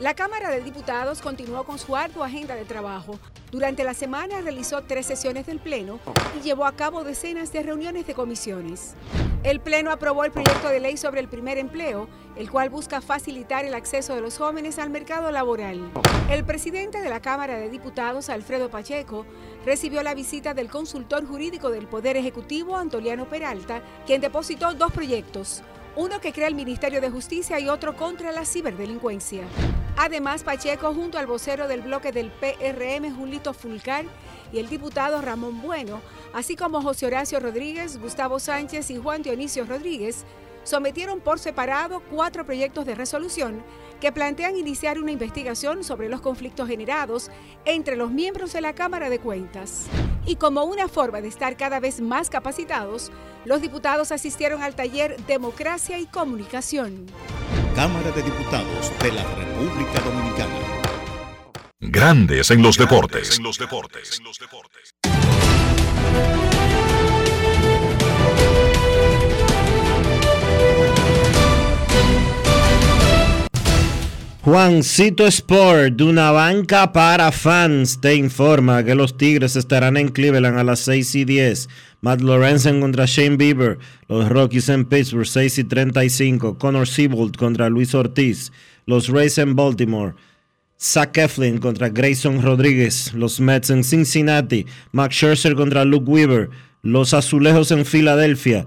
La Cámara de Diputados continuó con su ardua agenda de trabajo. Durante la semana realizó tres sesiones del Pleno y llevó a cabo decenas de reuniones de comisiones. El Pleno aprobó el proyecto de ley sobre el primer empleo, el cual busca facilitar el acceso de los jóvenes al mercado laboral. El presidente de la Cámara de Diputados, Alfredo Pacheco, recibió la visita del consultor jurídico del Poder Ejecutivo, Antoliano Peralta, quien depositó dos proyectos uno que crea el Ministerio de Justicia y otro contra la ciberdelincuencia. Además, Pacheco, junto al vocero del bloque del PRM, Julito Fulcar, y el diputado Ramón Bueno, así como José Horacio Rodríguez, Gustavo Sánchez y Juan Dionisio Rodríguez, sometieron por separado cuatro proyectos de resolución que plantean iniciar una investigación sobre los conflictos generados entre los miembros de la Cámara de Cuentas. Y como una forma de estar cada vez más capacitados, los diputados asistieron al taller Democracia y Comunicación. Cámara de Diputados de la República Dominicana. Grandes en los deportes. En los deportes. Juancito Sport, de una banca para fans, te informa que los Tigres estarán en Cleveland a las 6 y 10. Matt Lorenzen contra Shane Bieber. Los Rockies en Pittsburgh 6 y 35. Connor Siebold contra Luis Ortiz. Los Rays en Baltimore. Zach Eflin contra Grayson Rodríguez. Los Mets en Cincinnati. Max Scherzer contra Luke Weaver. Los Azulejos en Filadelfia.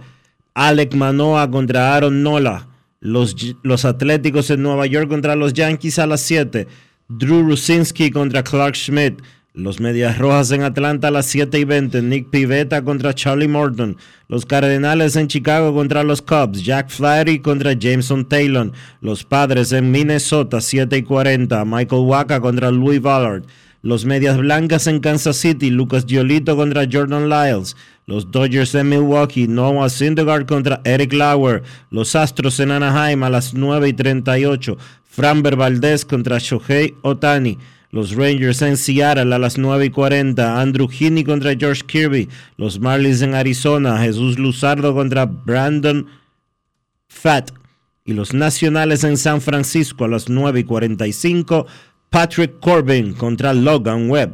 Alec Manoa contra Aaron Nola. Los, los Atléticos en Nueva York contra los Yankees a las 7. Drew Rusinski contra Clark Schmidt. Los Medias Rojas en Atlanta a las 7 y 20. Nick Pivetta contra Charlie Morton. Los Cardenales en Chicago contra los Cubs. Jack Flaherty contra Jameson Taylor. Los Padres en Minnesota 7 y 40. Michael Waka contra Louis Ballard. Los Medias Blancas en Kansas City. Lucas Giolito contra Jordan Lyles. Los Dodgers en Milwaukee. Noah Syndergaard contra Eric Lauer. Los Astros en Anaheim a las 9 y 38. Framber Valdez contra Shohei Otani. Los Rangers en Seattle a las 9 y 40. Andrew Heaney contra George Kirby. Los Marlins en Arizona. Jesús Luzardo contra Brandon Fat. Y los Nacionales en San Francisco a las 9 y 45. Patrick Corbin contra Logan Webb.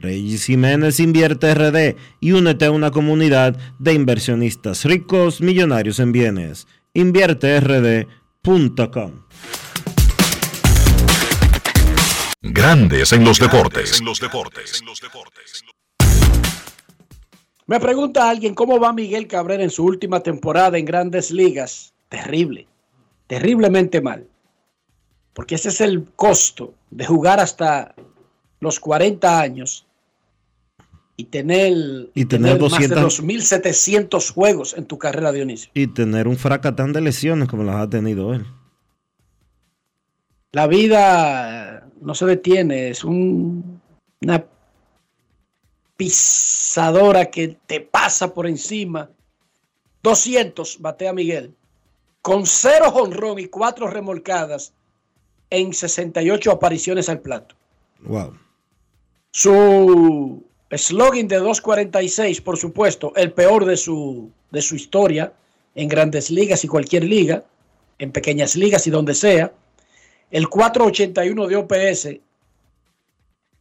Reyes Jiménez Invierte RD y únete a una comunidad de inversionistas ricos, millonarios en bienes. InvierteRD.com. Grandes en los deportes. Me pregunta alguien cómo va Miguel Cabrera en su última temporada en grandes ligas. Terrible, terriblemente mal. Porque ese es el costo de jugar hasta los 40 años y tener, Y tener más de 200 2.700 juegos en tu carrera, Dionisio. Y tener un fracatán de lesiones como las ha tenido él. La vida no se detiene, es un- una pisadora que te pasa por encima. 200 batea Miguel, con cero jonrón y cuatro remolcadas en 68 apariciones al plato. Wow. Su slogan de 2.46, por supuesto, el peor de su, de su historia en grandes ligas y cualquier liga, en pequeñas ligas y donde sea. El 4.81 de OPS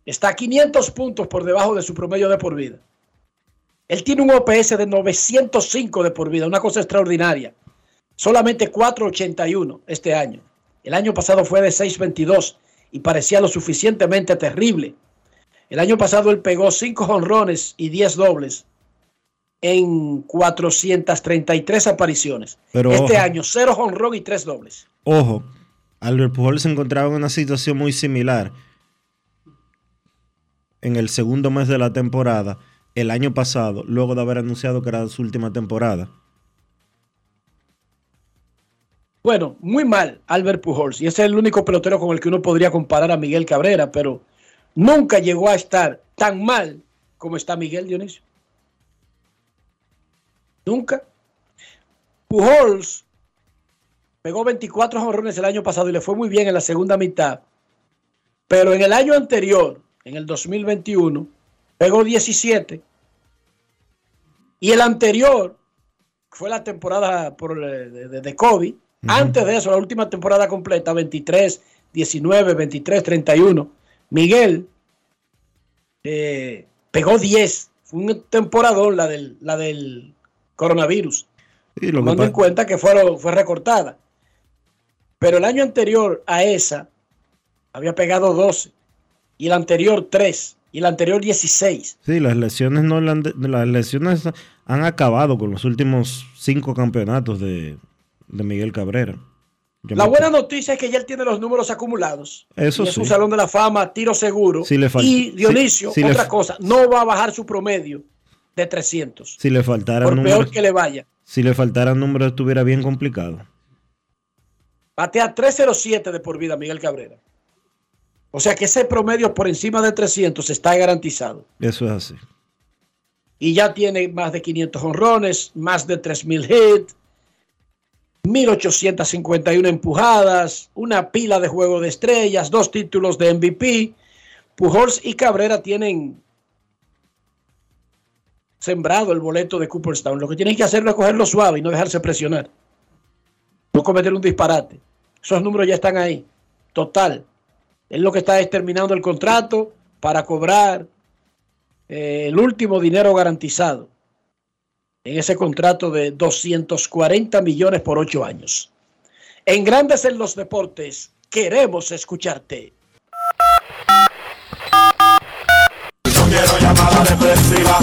está a 500 puntos por debajo de su promedio de por vida. Él tiene un OPS de 905 de por vida, una cosa extraordinaria. Solamente 4.81 este año. El año pasado fue de 6.22 y parecía lo suficientemente terrible. El año pasado él pegó 5 jonrones y 10 dobles en 433 apariciones. Pero este ojo. año 0 jonrón y 3 dobles. Ojo, Albert Pujols se encontraba en una situación muy similar en el segundo mes de la temporada, el año pasado, luego de haber anunciado que era su última temporada. Bueno, muy mal Albert Pujols y ese es el único pelotero con el que uno podría comparar a Miguel Cabrera, pero nunca llegó a estar tan mal como está Miguel Dionisio. Nunca. Pujols pegó 24 jonrones el año pasado y le fue muy bien en la segunda mitad, pero en el año anterior, en el 2021, pegó 17 y el anterior fue la temporada por, eh, de, de- de COVID. Antes de eso, la última temporada completa, 23, 19, 23, 31. Miguel eh, pegó 10. Fue un temporadón la del, la del coronavirus. Y lo Tomando en cuenta que fue, fue recortada. Pero el año anterior a esa había pegado 12. Y el anterior 3. Y el anterior 16. Sí, las lesiones no las lesiones han acabado con los últimos cinco campeonatos de, de Miguel Cabrera. La me- buena noticia es que ya él tiene los números acumulados. Eso y es un salón de la fama, tiro seguro. Sí le y Dionisio, sí- sí le otra cosa, no va a bajar su promedio de 300. Si le faltaran por números, peor que le vaya. si le faltaran números estuviera bien complicado. Batea 307 de por vida Miguel Cabrera. O sea que ese promedio por encima de 300 está garantizado. Eso es así. Y ya tiene más de 500 honrones, más de 3000 hits, 1851 empujadas, una pila de juego de estrellas, dos títulos de MVP. Pujols y Cabrera tienen sembrado el boleto de Cooperstown. Lo que tienen que hacerlo es cogerlo suave y no dejarse presionar. No cometer un disparate. Esos números ya están ahí. Total. Él lo que está es terminando el contrato para cobrar eh, el último dinero garantizado en ese contrato de 240 millones por ocho años. En Grandes en los Deportes, queremos escucharte. No quiero llamada depresiva.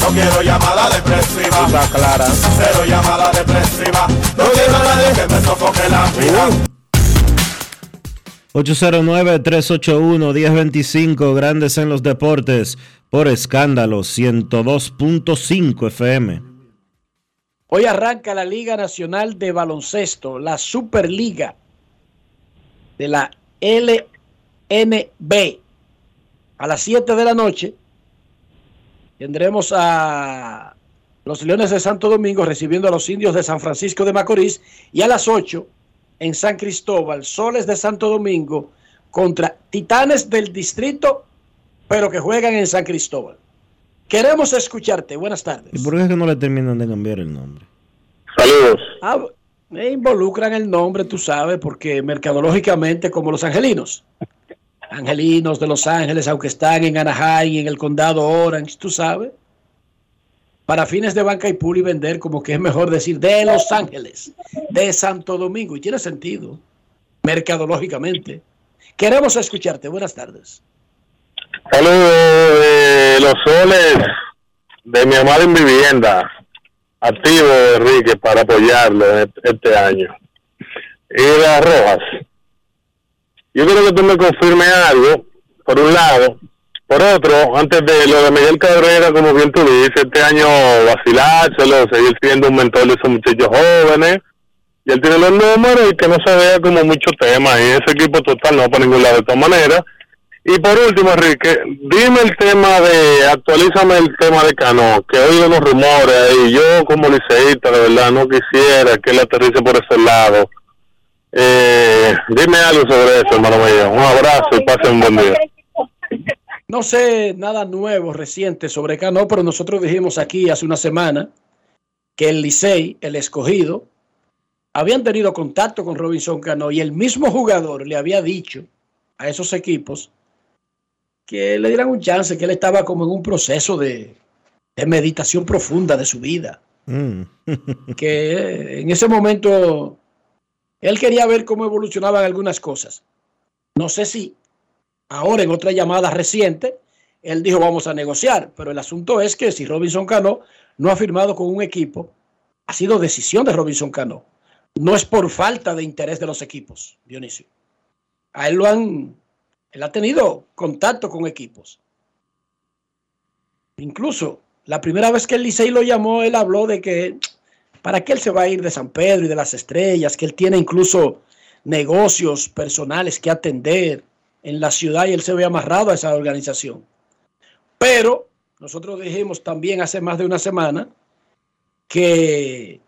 No quiero llamada depresiva. Está clara. Cero llamada depresiva. No quiero a nadie que me sofoque la vida. 809-381-1025, Grandes en los Deportes, por escándalo 102.5 FM. Hoy arranca la Liga Nacional de Baloncesto, la Superliga de la LNB. A las 7 de la noche tendremos a los Leones de Santo Domingo recibiendo a los Indios de San Francisco de Macorís y a las 8 en San Cristóbal, Soles de Santo Domingo contra Titanes del Distrito, pero que juegan en San Cristóbal. Queremos escucharte. Buenas tardes. ¿Y por qué es que no le terminan de cambiar el nombre? Saludos. Ah, me involucran el nombre, tú sabes, porque mercadológicamente como los angelinos. Angelinos de Los Ángeles, aunque están en Anaheim, en el condado Orange, tú sabes. Para fines de banca y pool y vender, como que es mejor decir de Los Ángeles, de Santo Domingo. Y tiene sentido, mercadológicamente. Queremos escucharte. Buenas tardes. Saludos de los soles de mi amada en vivienda. Activo, Enrique, para apoyarlo este- este año. Y las rojas. Yo quiero que tú me confirmes algo, por un lado. Por otro, antes de lo de Miguel Cabrera, como bien tú dices, este año vacilárselo, seguir siendo un mentor de esos muchachos jóvenes. Y él tiene los números y que no se vea como mucho tema. Y ese equipo total no para ningún lado de todas maneras. Y por último, Enrique, dime el tema de, actualízame el tema de Cano, que oído unos rumores ahí. Yo como liceísta, de verdad, no quisiera que él aterrice por ese lado. Eh, dime algo sobre eso, hermano mío. Un abrazo y pasen un buen día. No sé nada nuevo, reciente sobre Cano, pero nosotros dijimos aquí hace una semana que el Licey, el escogido, habían tenido contacto con Robinson Cano y el mismo jugador le había dicho a esos equipos que le dieran un chance, que él estaba como en un proceso de, de meditación profunda de su vida, Mm. que en ese momento él quería ver cómo evolucionaban algunas cosas. No sé si ahora en otra llamada reciente, él dijo vamos a negociar, pero el asunto es que si Robinson Cano no ha firmado con un equipo, ha sido decisión de Robinson Cano. No es por falta de interés de los equipos, Dionisio. A él lo han, él ha tenido contacto con equipos. Incluso la primera vez que el Licey lo llamó, él habló de que para qué él se va a ir de San Pedro y de las estrellas, que él tiene incluso negocios personales que atender en la ciudad y él se ve amarrado a esa organización. Pero nosotros dijimos también hace más de una semana que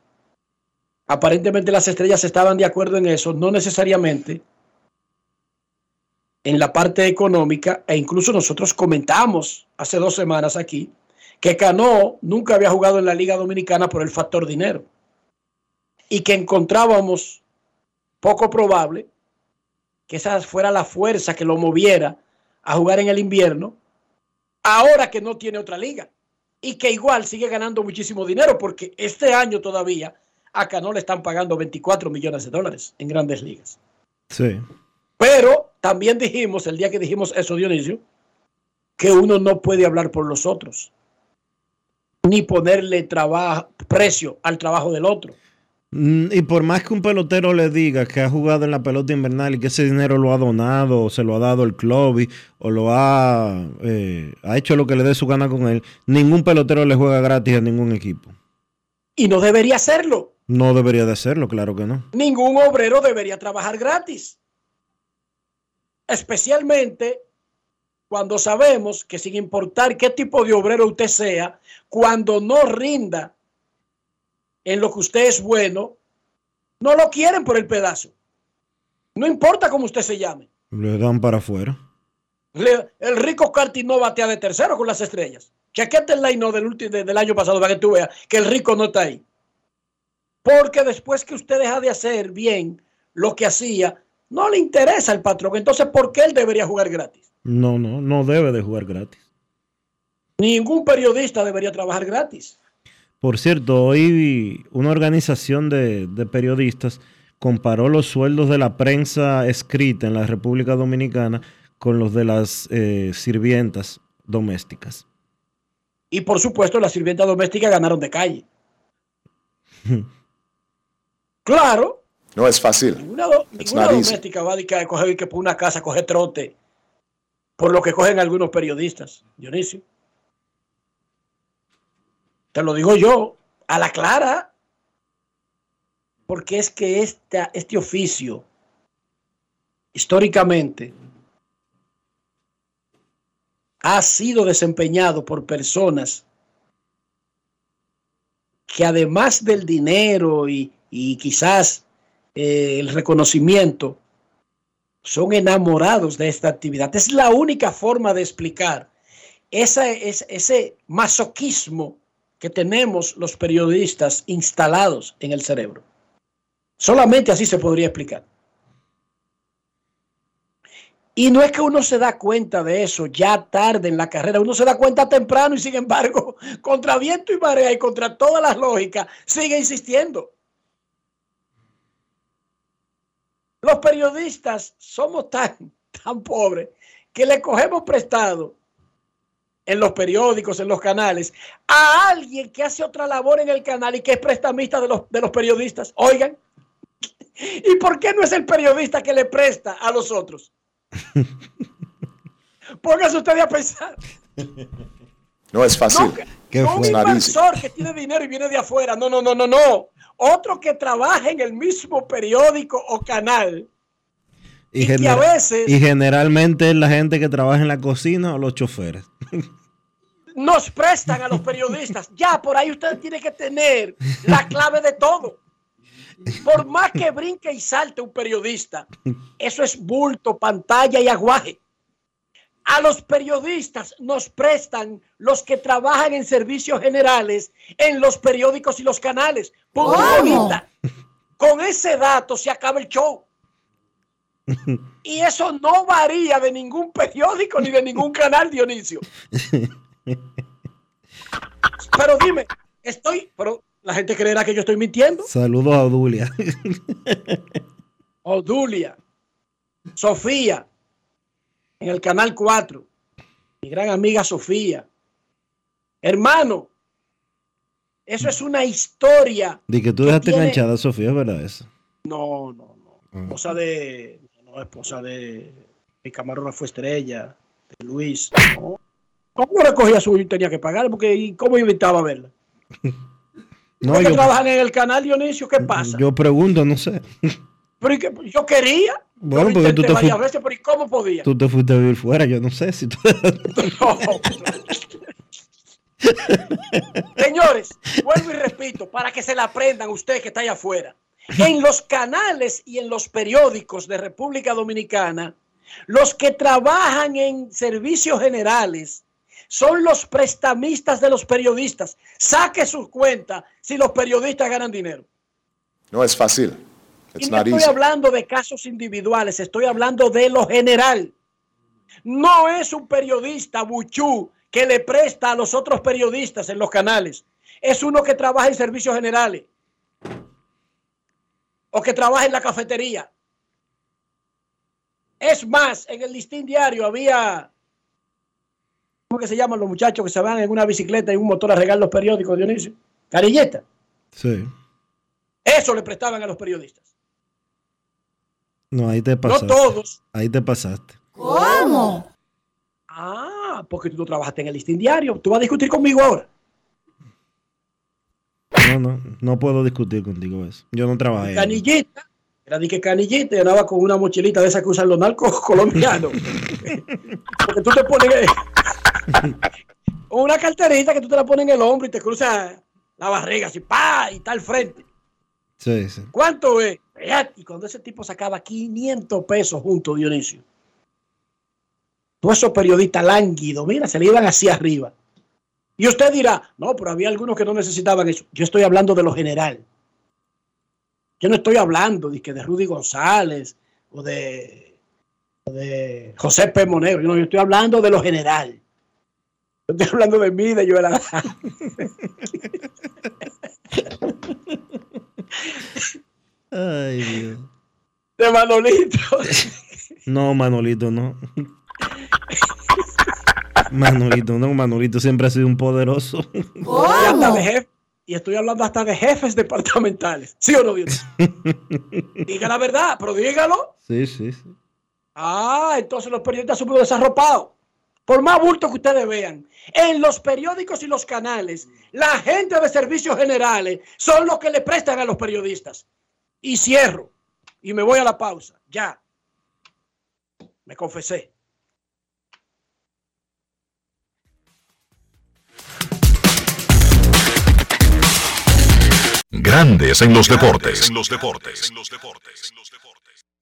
aparentemente las estrellas estaban de acuerdo en eso, no necesariamente en la parte económica, e incluso nosotros comentamos hace dos semanas aquí que Cano nunca había jugado en la Liga Dominicana por el factor dinero y que encontrábamos poco probable que esa fuera la fuerza que lo moviera a jugar en el invierno, ahora que no tiene otra liga y que igual sigue ganando muchísimo dinero porque este año todavía a Cano le están pagando 24 millones de dólares en grandes ligas. Sí. Pero también dijimos, el día que dijimos eso, Dionisio, que uno no puede hablar por los otros, ni ponerle precio al trabajo del otro. Mm, Y por más que un pelotero le diga que ha jugado en la pelota invernal y que ese dinero lo ha donado, o se lo ha dado el club, y- o lo ha, eh, ha hecho lo que le dé su gana con él, ningún pelotero le juega gratis a ningún equipo. Y no debería hacerlo. No debería de hacerlo, claro que no. Ningún obrero debería trabajar gratis. Especialmente cuando sabemos que sin importar qué tipo de obrero usted sea, cuando no rinda en lo que usted es bueno, no lo quieren por el pedazo. No importa cómo usted se llame. Le dan para afuera. Le- el rico Carti no batea de tercero con las estrellas. Chequete el line del, ulti- de- del año pasado para que tú veas que el rico no está ahí. Porque después que usted deja de hacer bien lo que hacía, no le interesa al patrón. Entonces, ¿por qué él debería jugar gratis? No, no, no debe de jugar gratis. Ningún periodista debería trabajar gratis. Por cierto, hoy una organización de, de periodistas comparó los sueldos de la prensa escrita en la República Dominicana con los de las eh, sirvientas domésticas. Y por supuesto, las sirvientas domésticas ganaron de calle. Claro, No es fácil. ninguna, do- doméstica va a dedicar a coger y que por una casa coge trote por lo que cogen algunos periodistas, Dionisio. Te lo digo yo, a la clara, porque es que este oficio, históricamente, ha sido desempeñado por personas que además del dinero y, y quizás eh, el reconocimiento, son enamorados de esta actividad. Es la única forma de explicar ese masoquismo que tenemos los periodistas instalados en el cerebro. Solamente así se podría explicar. Y no es que uno se da cuenta de eso ya tarde en la carrera, uno se da cuenta temprano y sin embargo, contra viento y marea y contra todas las lógicas, sigue insistiendo. Los periodistas somos tan, tan pobres que le cogemos prestado en los periódicos, en los canales, a alguien que hace otra labor en el canal y que es prestamista de los, de los periodistas. Oigan, ¿y por qué no es el periodista que le presta a los otros? Póngase usted a pensar. No es fácil. No, no un inversor que tiene dinero y viene de afuera. No, no, no, no, no. Otro que trabaja en el mismo periódico o canal. Y, Y que a veces- y generalmente es la gente que trabaja en la cocina o los choferes. nos prestan a los periodistas. Ya, por ahí usted tiene que tener la clave de todo. Por más que brinque y salte un periodista, eso es bulto, pantalla y aguaje. A los periodistas nos prestan los que trabajan en servicios generales en los periódicos y los canales. Bonita. Con ese dato se acaba el show. Y eso no varía de ningún periódico ni de ningún canal, Dionisio. Pero dime, estoy, pero la gente creerá que yo estoy mintiendo. Saludos a Odulia. Odulia, Sofía, en el canal 4, mi gran amiga Sofía. Hermano, eso es una historia. Di que tú dejaste tiene- enganchada Sofía, ¿es verdad eso? No, no, no. Esposa de, no, esposa de mi camarógrafo estrella, de Luis. No. ¿Cómo no recogía su y tenía que pagar? Porque ¿y ¿cómo invitaba a verla? No, ¿Por qué yo, trabajan en el canal, Dionisio? ¿Qué pasa? yo pregunto, no sé. Pero ¿y qué? yo quería. Bueno, yo porque tú te varias veces, pero ¿y cómo podía? Tú te fuiste a vivir fuera, yo no sé si tú... Señores, vuelvo y repito, para que se la aprendan ustedes que está allá afuera. En los canales y en los periódicos de República Dominicana, los que trabajan en servicios generales son los prestamistas de los periodistas. Saque sus cuentas si los periodistas ganan dinero. No es fácil. Y no estoy easy. hablando de casos individuales, estoy hablando de lo general. No es un periodista buchú que le presta a los otros periodistas en los canales. Es uno que trabaja en servicios generales. O que trabaja en la cafetería. Es más, en el listín diario había, ¿cómo que se llaman los muchachos que se van en una bicicleta y un motor a regar los periódicos, Dionisio? Carilleta. Sí. Eso le prestaban a los periodistas. No, ahí te pasaste. todos. Ahí te pasaste. ¿Cómo? Ah, porque tú no trabajaste en el listín diario. Tú vas a discutir conmigo ahora. No, no, no puedo discutir contigo eso. Yo no trabajé. ahí. Canillita. Era de que canillita y andaba con una mochilita de esas que usan los narcos colombianos. porque tú te pones una carterita que tú te la pones en el hombro y te cruza la barriga así, pa, y está al frente. Sí, sí. ¿Cuánto es? Y cuando ese tipo sacaba 500 pesos juntos, Dionisio. Todos esos periodistas lánguidos, mira, se le iban hacia arriba. Y usted dirá, no, pero había algunos que no necesitaban eso. Yo estoy hablando de lo general. Yo no estoy hablando de, que de Rudy González o de, de José P. Monero. Yo, no, yo estoy hablando de lo general. Yo estoy hablando de mí, de Joel Adán. Ay, Dios. De Manolito. No, Manolito, no. Manolito, no, Manolito siempre ha sido un poderoso. Y, estoy hablando hasta de jefes departamentales. ¿Sí o no, Dios? Diga la verdad, pero dígalo. Sí, sí, sí. Ah, entonces los periodistas son muy desarropados. Por más bulto que ustedes vean, en los periódicos y los canales, la gente de servicios generales son los que le prestan a los periodistas. Y cierro. Y me voy a la pausa. Ya. Me confesé. Grandes en los deportes.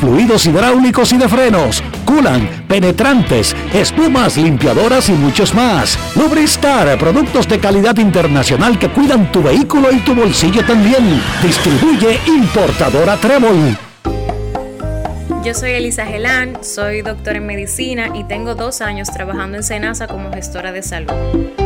fluidos hidráulicos y de frenos, culan, penetrantes, espumas, limpiadoras y muchos más. Lubristar, productos de calidad internacional que cuidan tu vehículo y tu bolsillo también. Distribuye importadora Trébol. Yo soy Elisa Gelán, soy doctora en medicina y tengo dos años trabajando en Senasa como gestora de salud.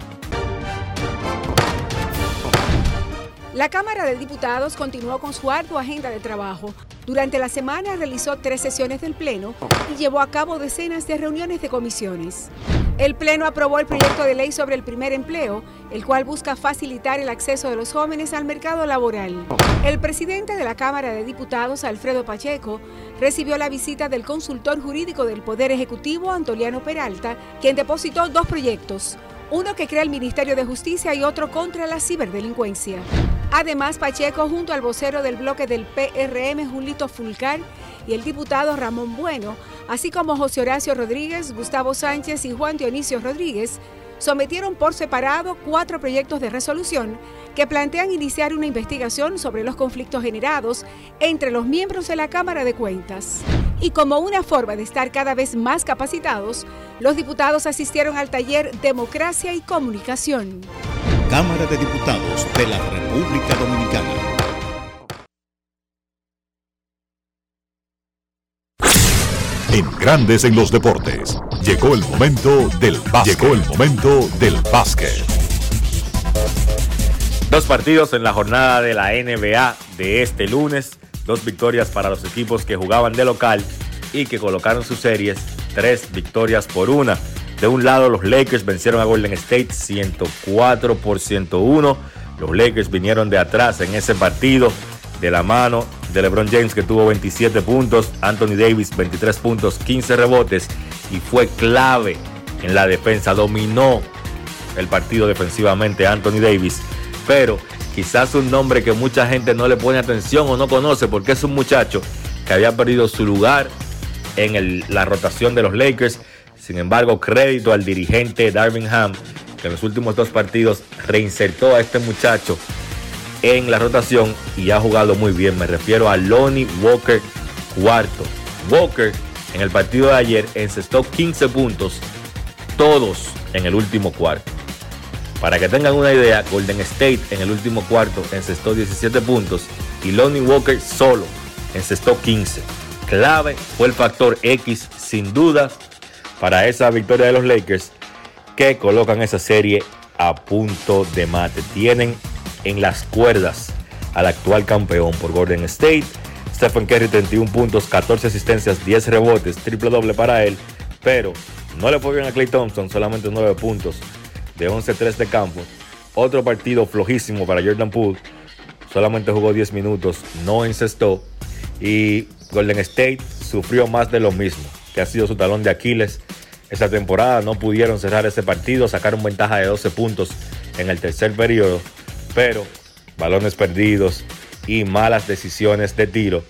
La Cámara de Diputados continuó con su ardua agenda de trabajo. Durante la semana realizó tres sesiones del Pleno y llevó a cabo decenas de reuniones de comisiones. El Pleno aprobó el proyecto de ley sobre el primer empleo, el cual busca facilitar el acceso de los jóvenes al mercado laboral. El presidente de la Cámara de Diputados, Alfredo Pacheco, recibió la visita del consultor jurídico del Poder Ejecutivo, Antoliano Peralta, quien depositó dos proyectos, uno que crea el Ministerio de Justicia y otro contra la ciberdelincuencia. Además, Pacheco, junto al vocero del bloque del PRM, Julito Fulcar, y el diputado Ramón Bueno, así como José Horacio Rodríguez, Gustavo Sánchez y Juan Dionisio Rodríguez, sometieron por separado cuatro proyectos de resolución que plantean iniciar una investigación sobre los conflictos generados entre los miembros de la Cámara de Cuentas. Y como una forma de estar cada vez más capacitados, los diputados asistieron al taller Democracia y Comunicación. Cámara de Diputados de la República Dominicana. En Grandes en los Deportes. Llegó el momento del básquet. Llegó el momento del básquet. Dos partidos en la jornada de la NBA de este lunes. Dos victorias para los equipos que jugaban de local y que colocaron sus series tres victorias por una. De un lado, los Lakers vencieron a Golden State 104 por 101. Los Lakers vinieron de atrás en ese partido de la mano de LeBron James que tuvo 27 puntos, Anthony Davis 23 puntos, 15 rebotes y fue clave en la defensa. Dominó el partido defensivamente Anthony Davis, pero quizás un nombre que mucha gente no le pone atención o no conoce porque es un muchacho que había perdido su lugar en la rotación de los Lakers. Sin embargo, crédito al dirigente Darvin Ham, que en los últimos dos partidos reinsertó a este muchacho en la rotación y ha jugado muy bien. Me refiero a Lonnie Walker cuarto. Walker en el partido de ayer encestó 15 puntos, todos en el último cuarto. Para que tengan una idea, Golden State en el último cuarto encestó 17 puntos y Lonnie Walker solo encestó 15. Clave fue el factor X sin duda para esa victoria de los Lakers que colocan esa serie a punto de mate. Tienen en las cuerdas al actual campeón por Golden State. Stephen Curry 31 puntos, 14 asistencias, 10 rebotes, triple doble para él, pero no le fue bien a Clay Thompson, solamente 9 puntos de 11-3 de campo. Otro partido flojísimo para Jordan Poole, solamente jugó 10 minutos, no encestó y Golden State sufrió más de lo mismo, que ha sido su talón de Aquiles esta temporada. No pudieron cerrar ese partido, sacaron ventaja de 12 puntos en el tercer periodo, pero balones perdidos y malas decisiones de tiro,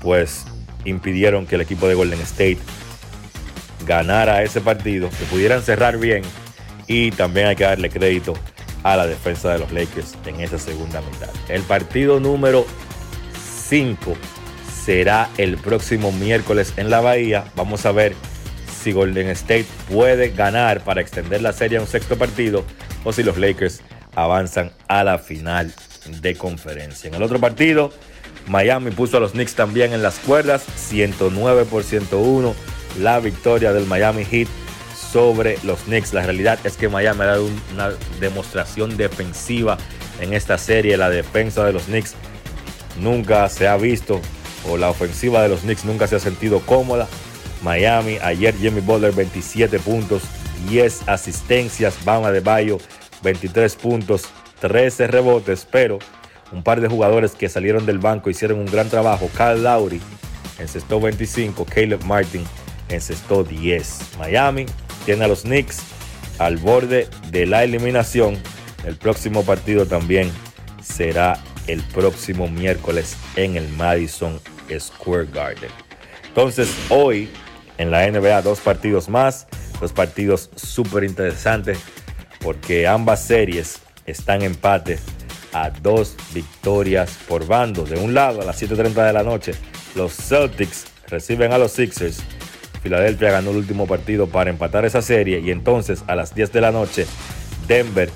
pues impidieron que el equipo de Golden State ganara ese partido, que pudieran cerrar bien y también hay que darle crédito a la defensa de los Lakers en esa segunda mitad. El partido número 5 será el próximo miércoles en la Bahía. Vamos a ver si Golden State puede ganar para extender la serie a un sexto partido o si los Lakers avanzan a la final de conferencia. En el otro partido, Miami puso a los Knicks también en las cuerdas, 109 por 101, la victoria del Miami Heat sobre los Knicks. La realidad es que Miami ha dado una demostración defensiva en esta serie. La defensa de los Knicks nunca se ha visto, o la ofensiva de los Knicks nunca se ha sentido cómoda. Miami, ayer Jimmy Butler 27 puntos, 10 asistencias, Bama de Bayo 23 puntos, 13 rebotes, pero un par de jugadores que salieron del banco hicieron un gran trabajo. Kyle Lowry encestó 25, Caleb Martin encestó 10. Miami tiene a los Knicks al borde de la eliminación. El próximo partido también será el próximo miércoles en el Madison Square Garden. Entonces, hoy en la NBA, dos partidos más, dos partidos súper interesantes, porque ambas series están en empate a dos victorias por bando. De un lado, a las 7:30 de la noche, los Celtics reciben a los Sixers. Filadelfia ganó el último partido para empatar esa serie y entonces a las 10 de la noche, Denver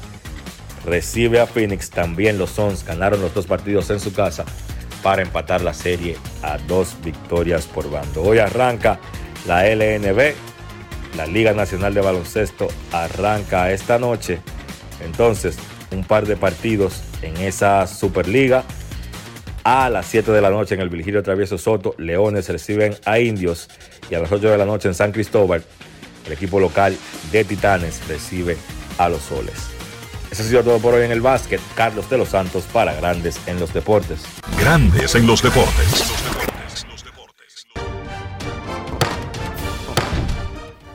recibe a Phoenix. También los Suns ganaron los dos partidos en su casa para empatar la serie a dos victorias por bando. Hoy arranca la LNB, la Liga Nacional de Baloncesto arranca esta noche. Entonces, un par de partidos en esa Superliga. A las 7 de la noche en el Virgilio Travieso Soto, Leones reciben a Indios. Y a las 8 de la noche en San Cristóbal, el equipo local de Titanes recibe a los Soles. Eso ha sido todo por hoy en el básquet. Carlos de los Santos para Grandes en los Deportes. Grandes en los deportes.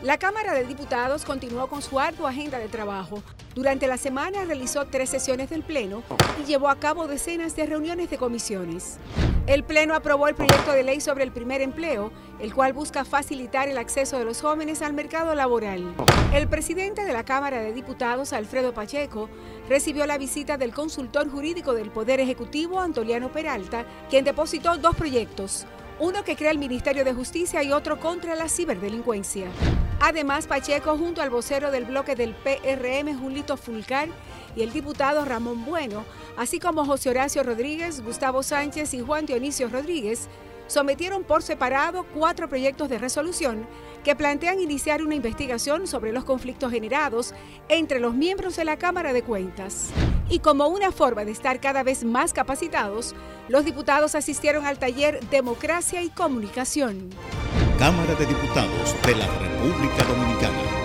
La Cámara de Diputados continuó con su ardua agenda de trabajo. Durante la semana realizó tres sesiones del Pleno y llevó a cabo decenas de reuniones de comisiones. El Pleno aprobó el proyecto de ley sobre el primer empleo, el cual busca facilitar el acceso de los jóvenes al mercado laboral. El presidente de la Cámara de Diputados, Alfredo Pacheco, recibió la visita del consultor jurídico del Poder Ejecutivo, Antoliano Peralta, quien depositó dos proyectos uno que crea el Ministerio de Justicia y otro contra la ciberdelincuencia. Además, Pacheco, junto al vocero del bloque del PRM, Julito Fulcar, y el diputado Ramón Bueno, así como José Horacio Rodríguez, Gustavo Sánchez y Juan Dionisio Rodríguez, sometieron por separado cuatro proyectos de resolución que plantean iniciar una investigación sobre los conflictos generados entre los miembros de la Cámara de Cuentas. Y como una forma de estar cada vez más capacitados, los diputados asistieron al taller Democracia y Comunicación. Cámara de Diputados de la República Dominicana.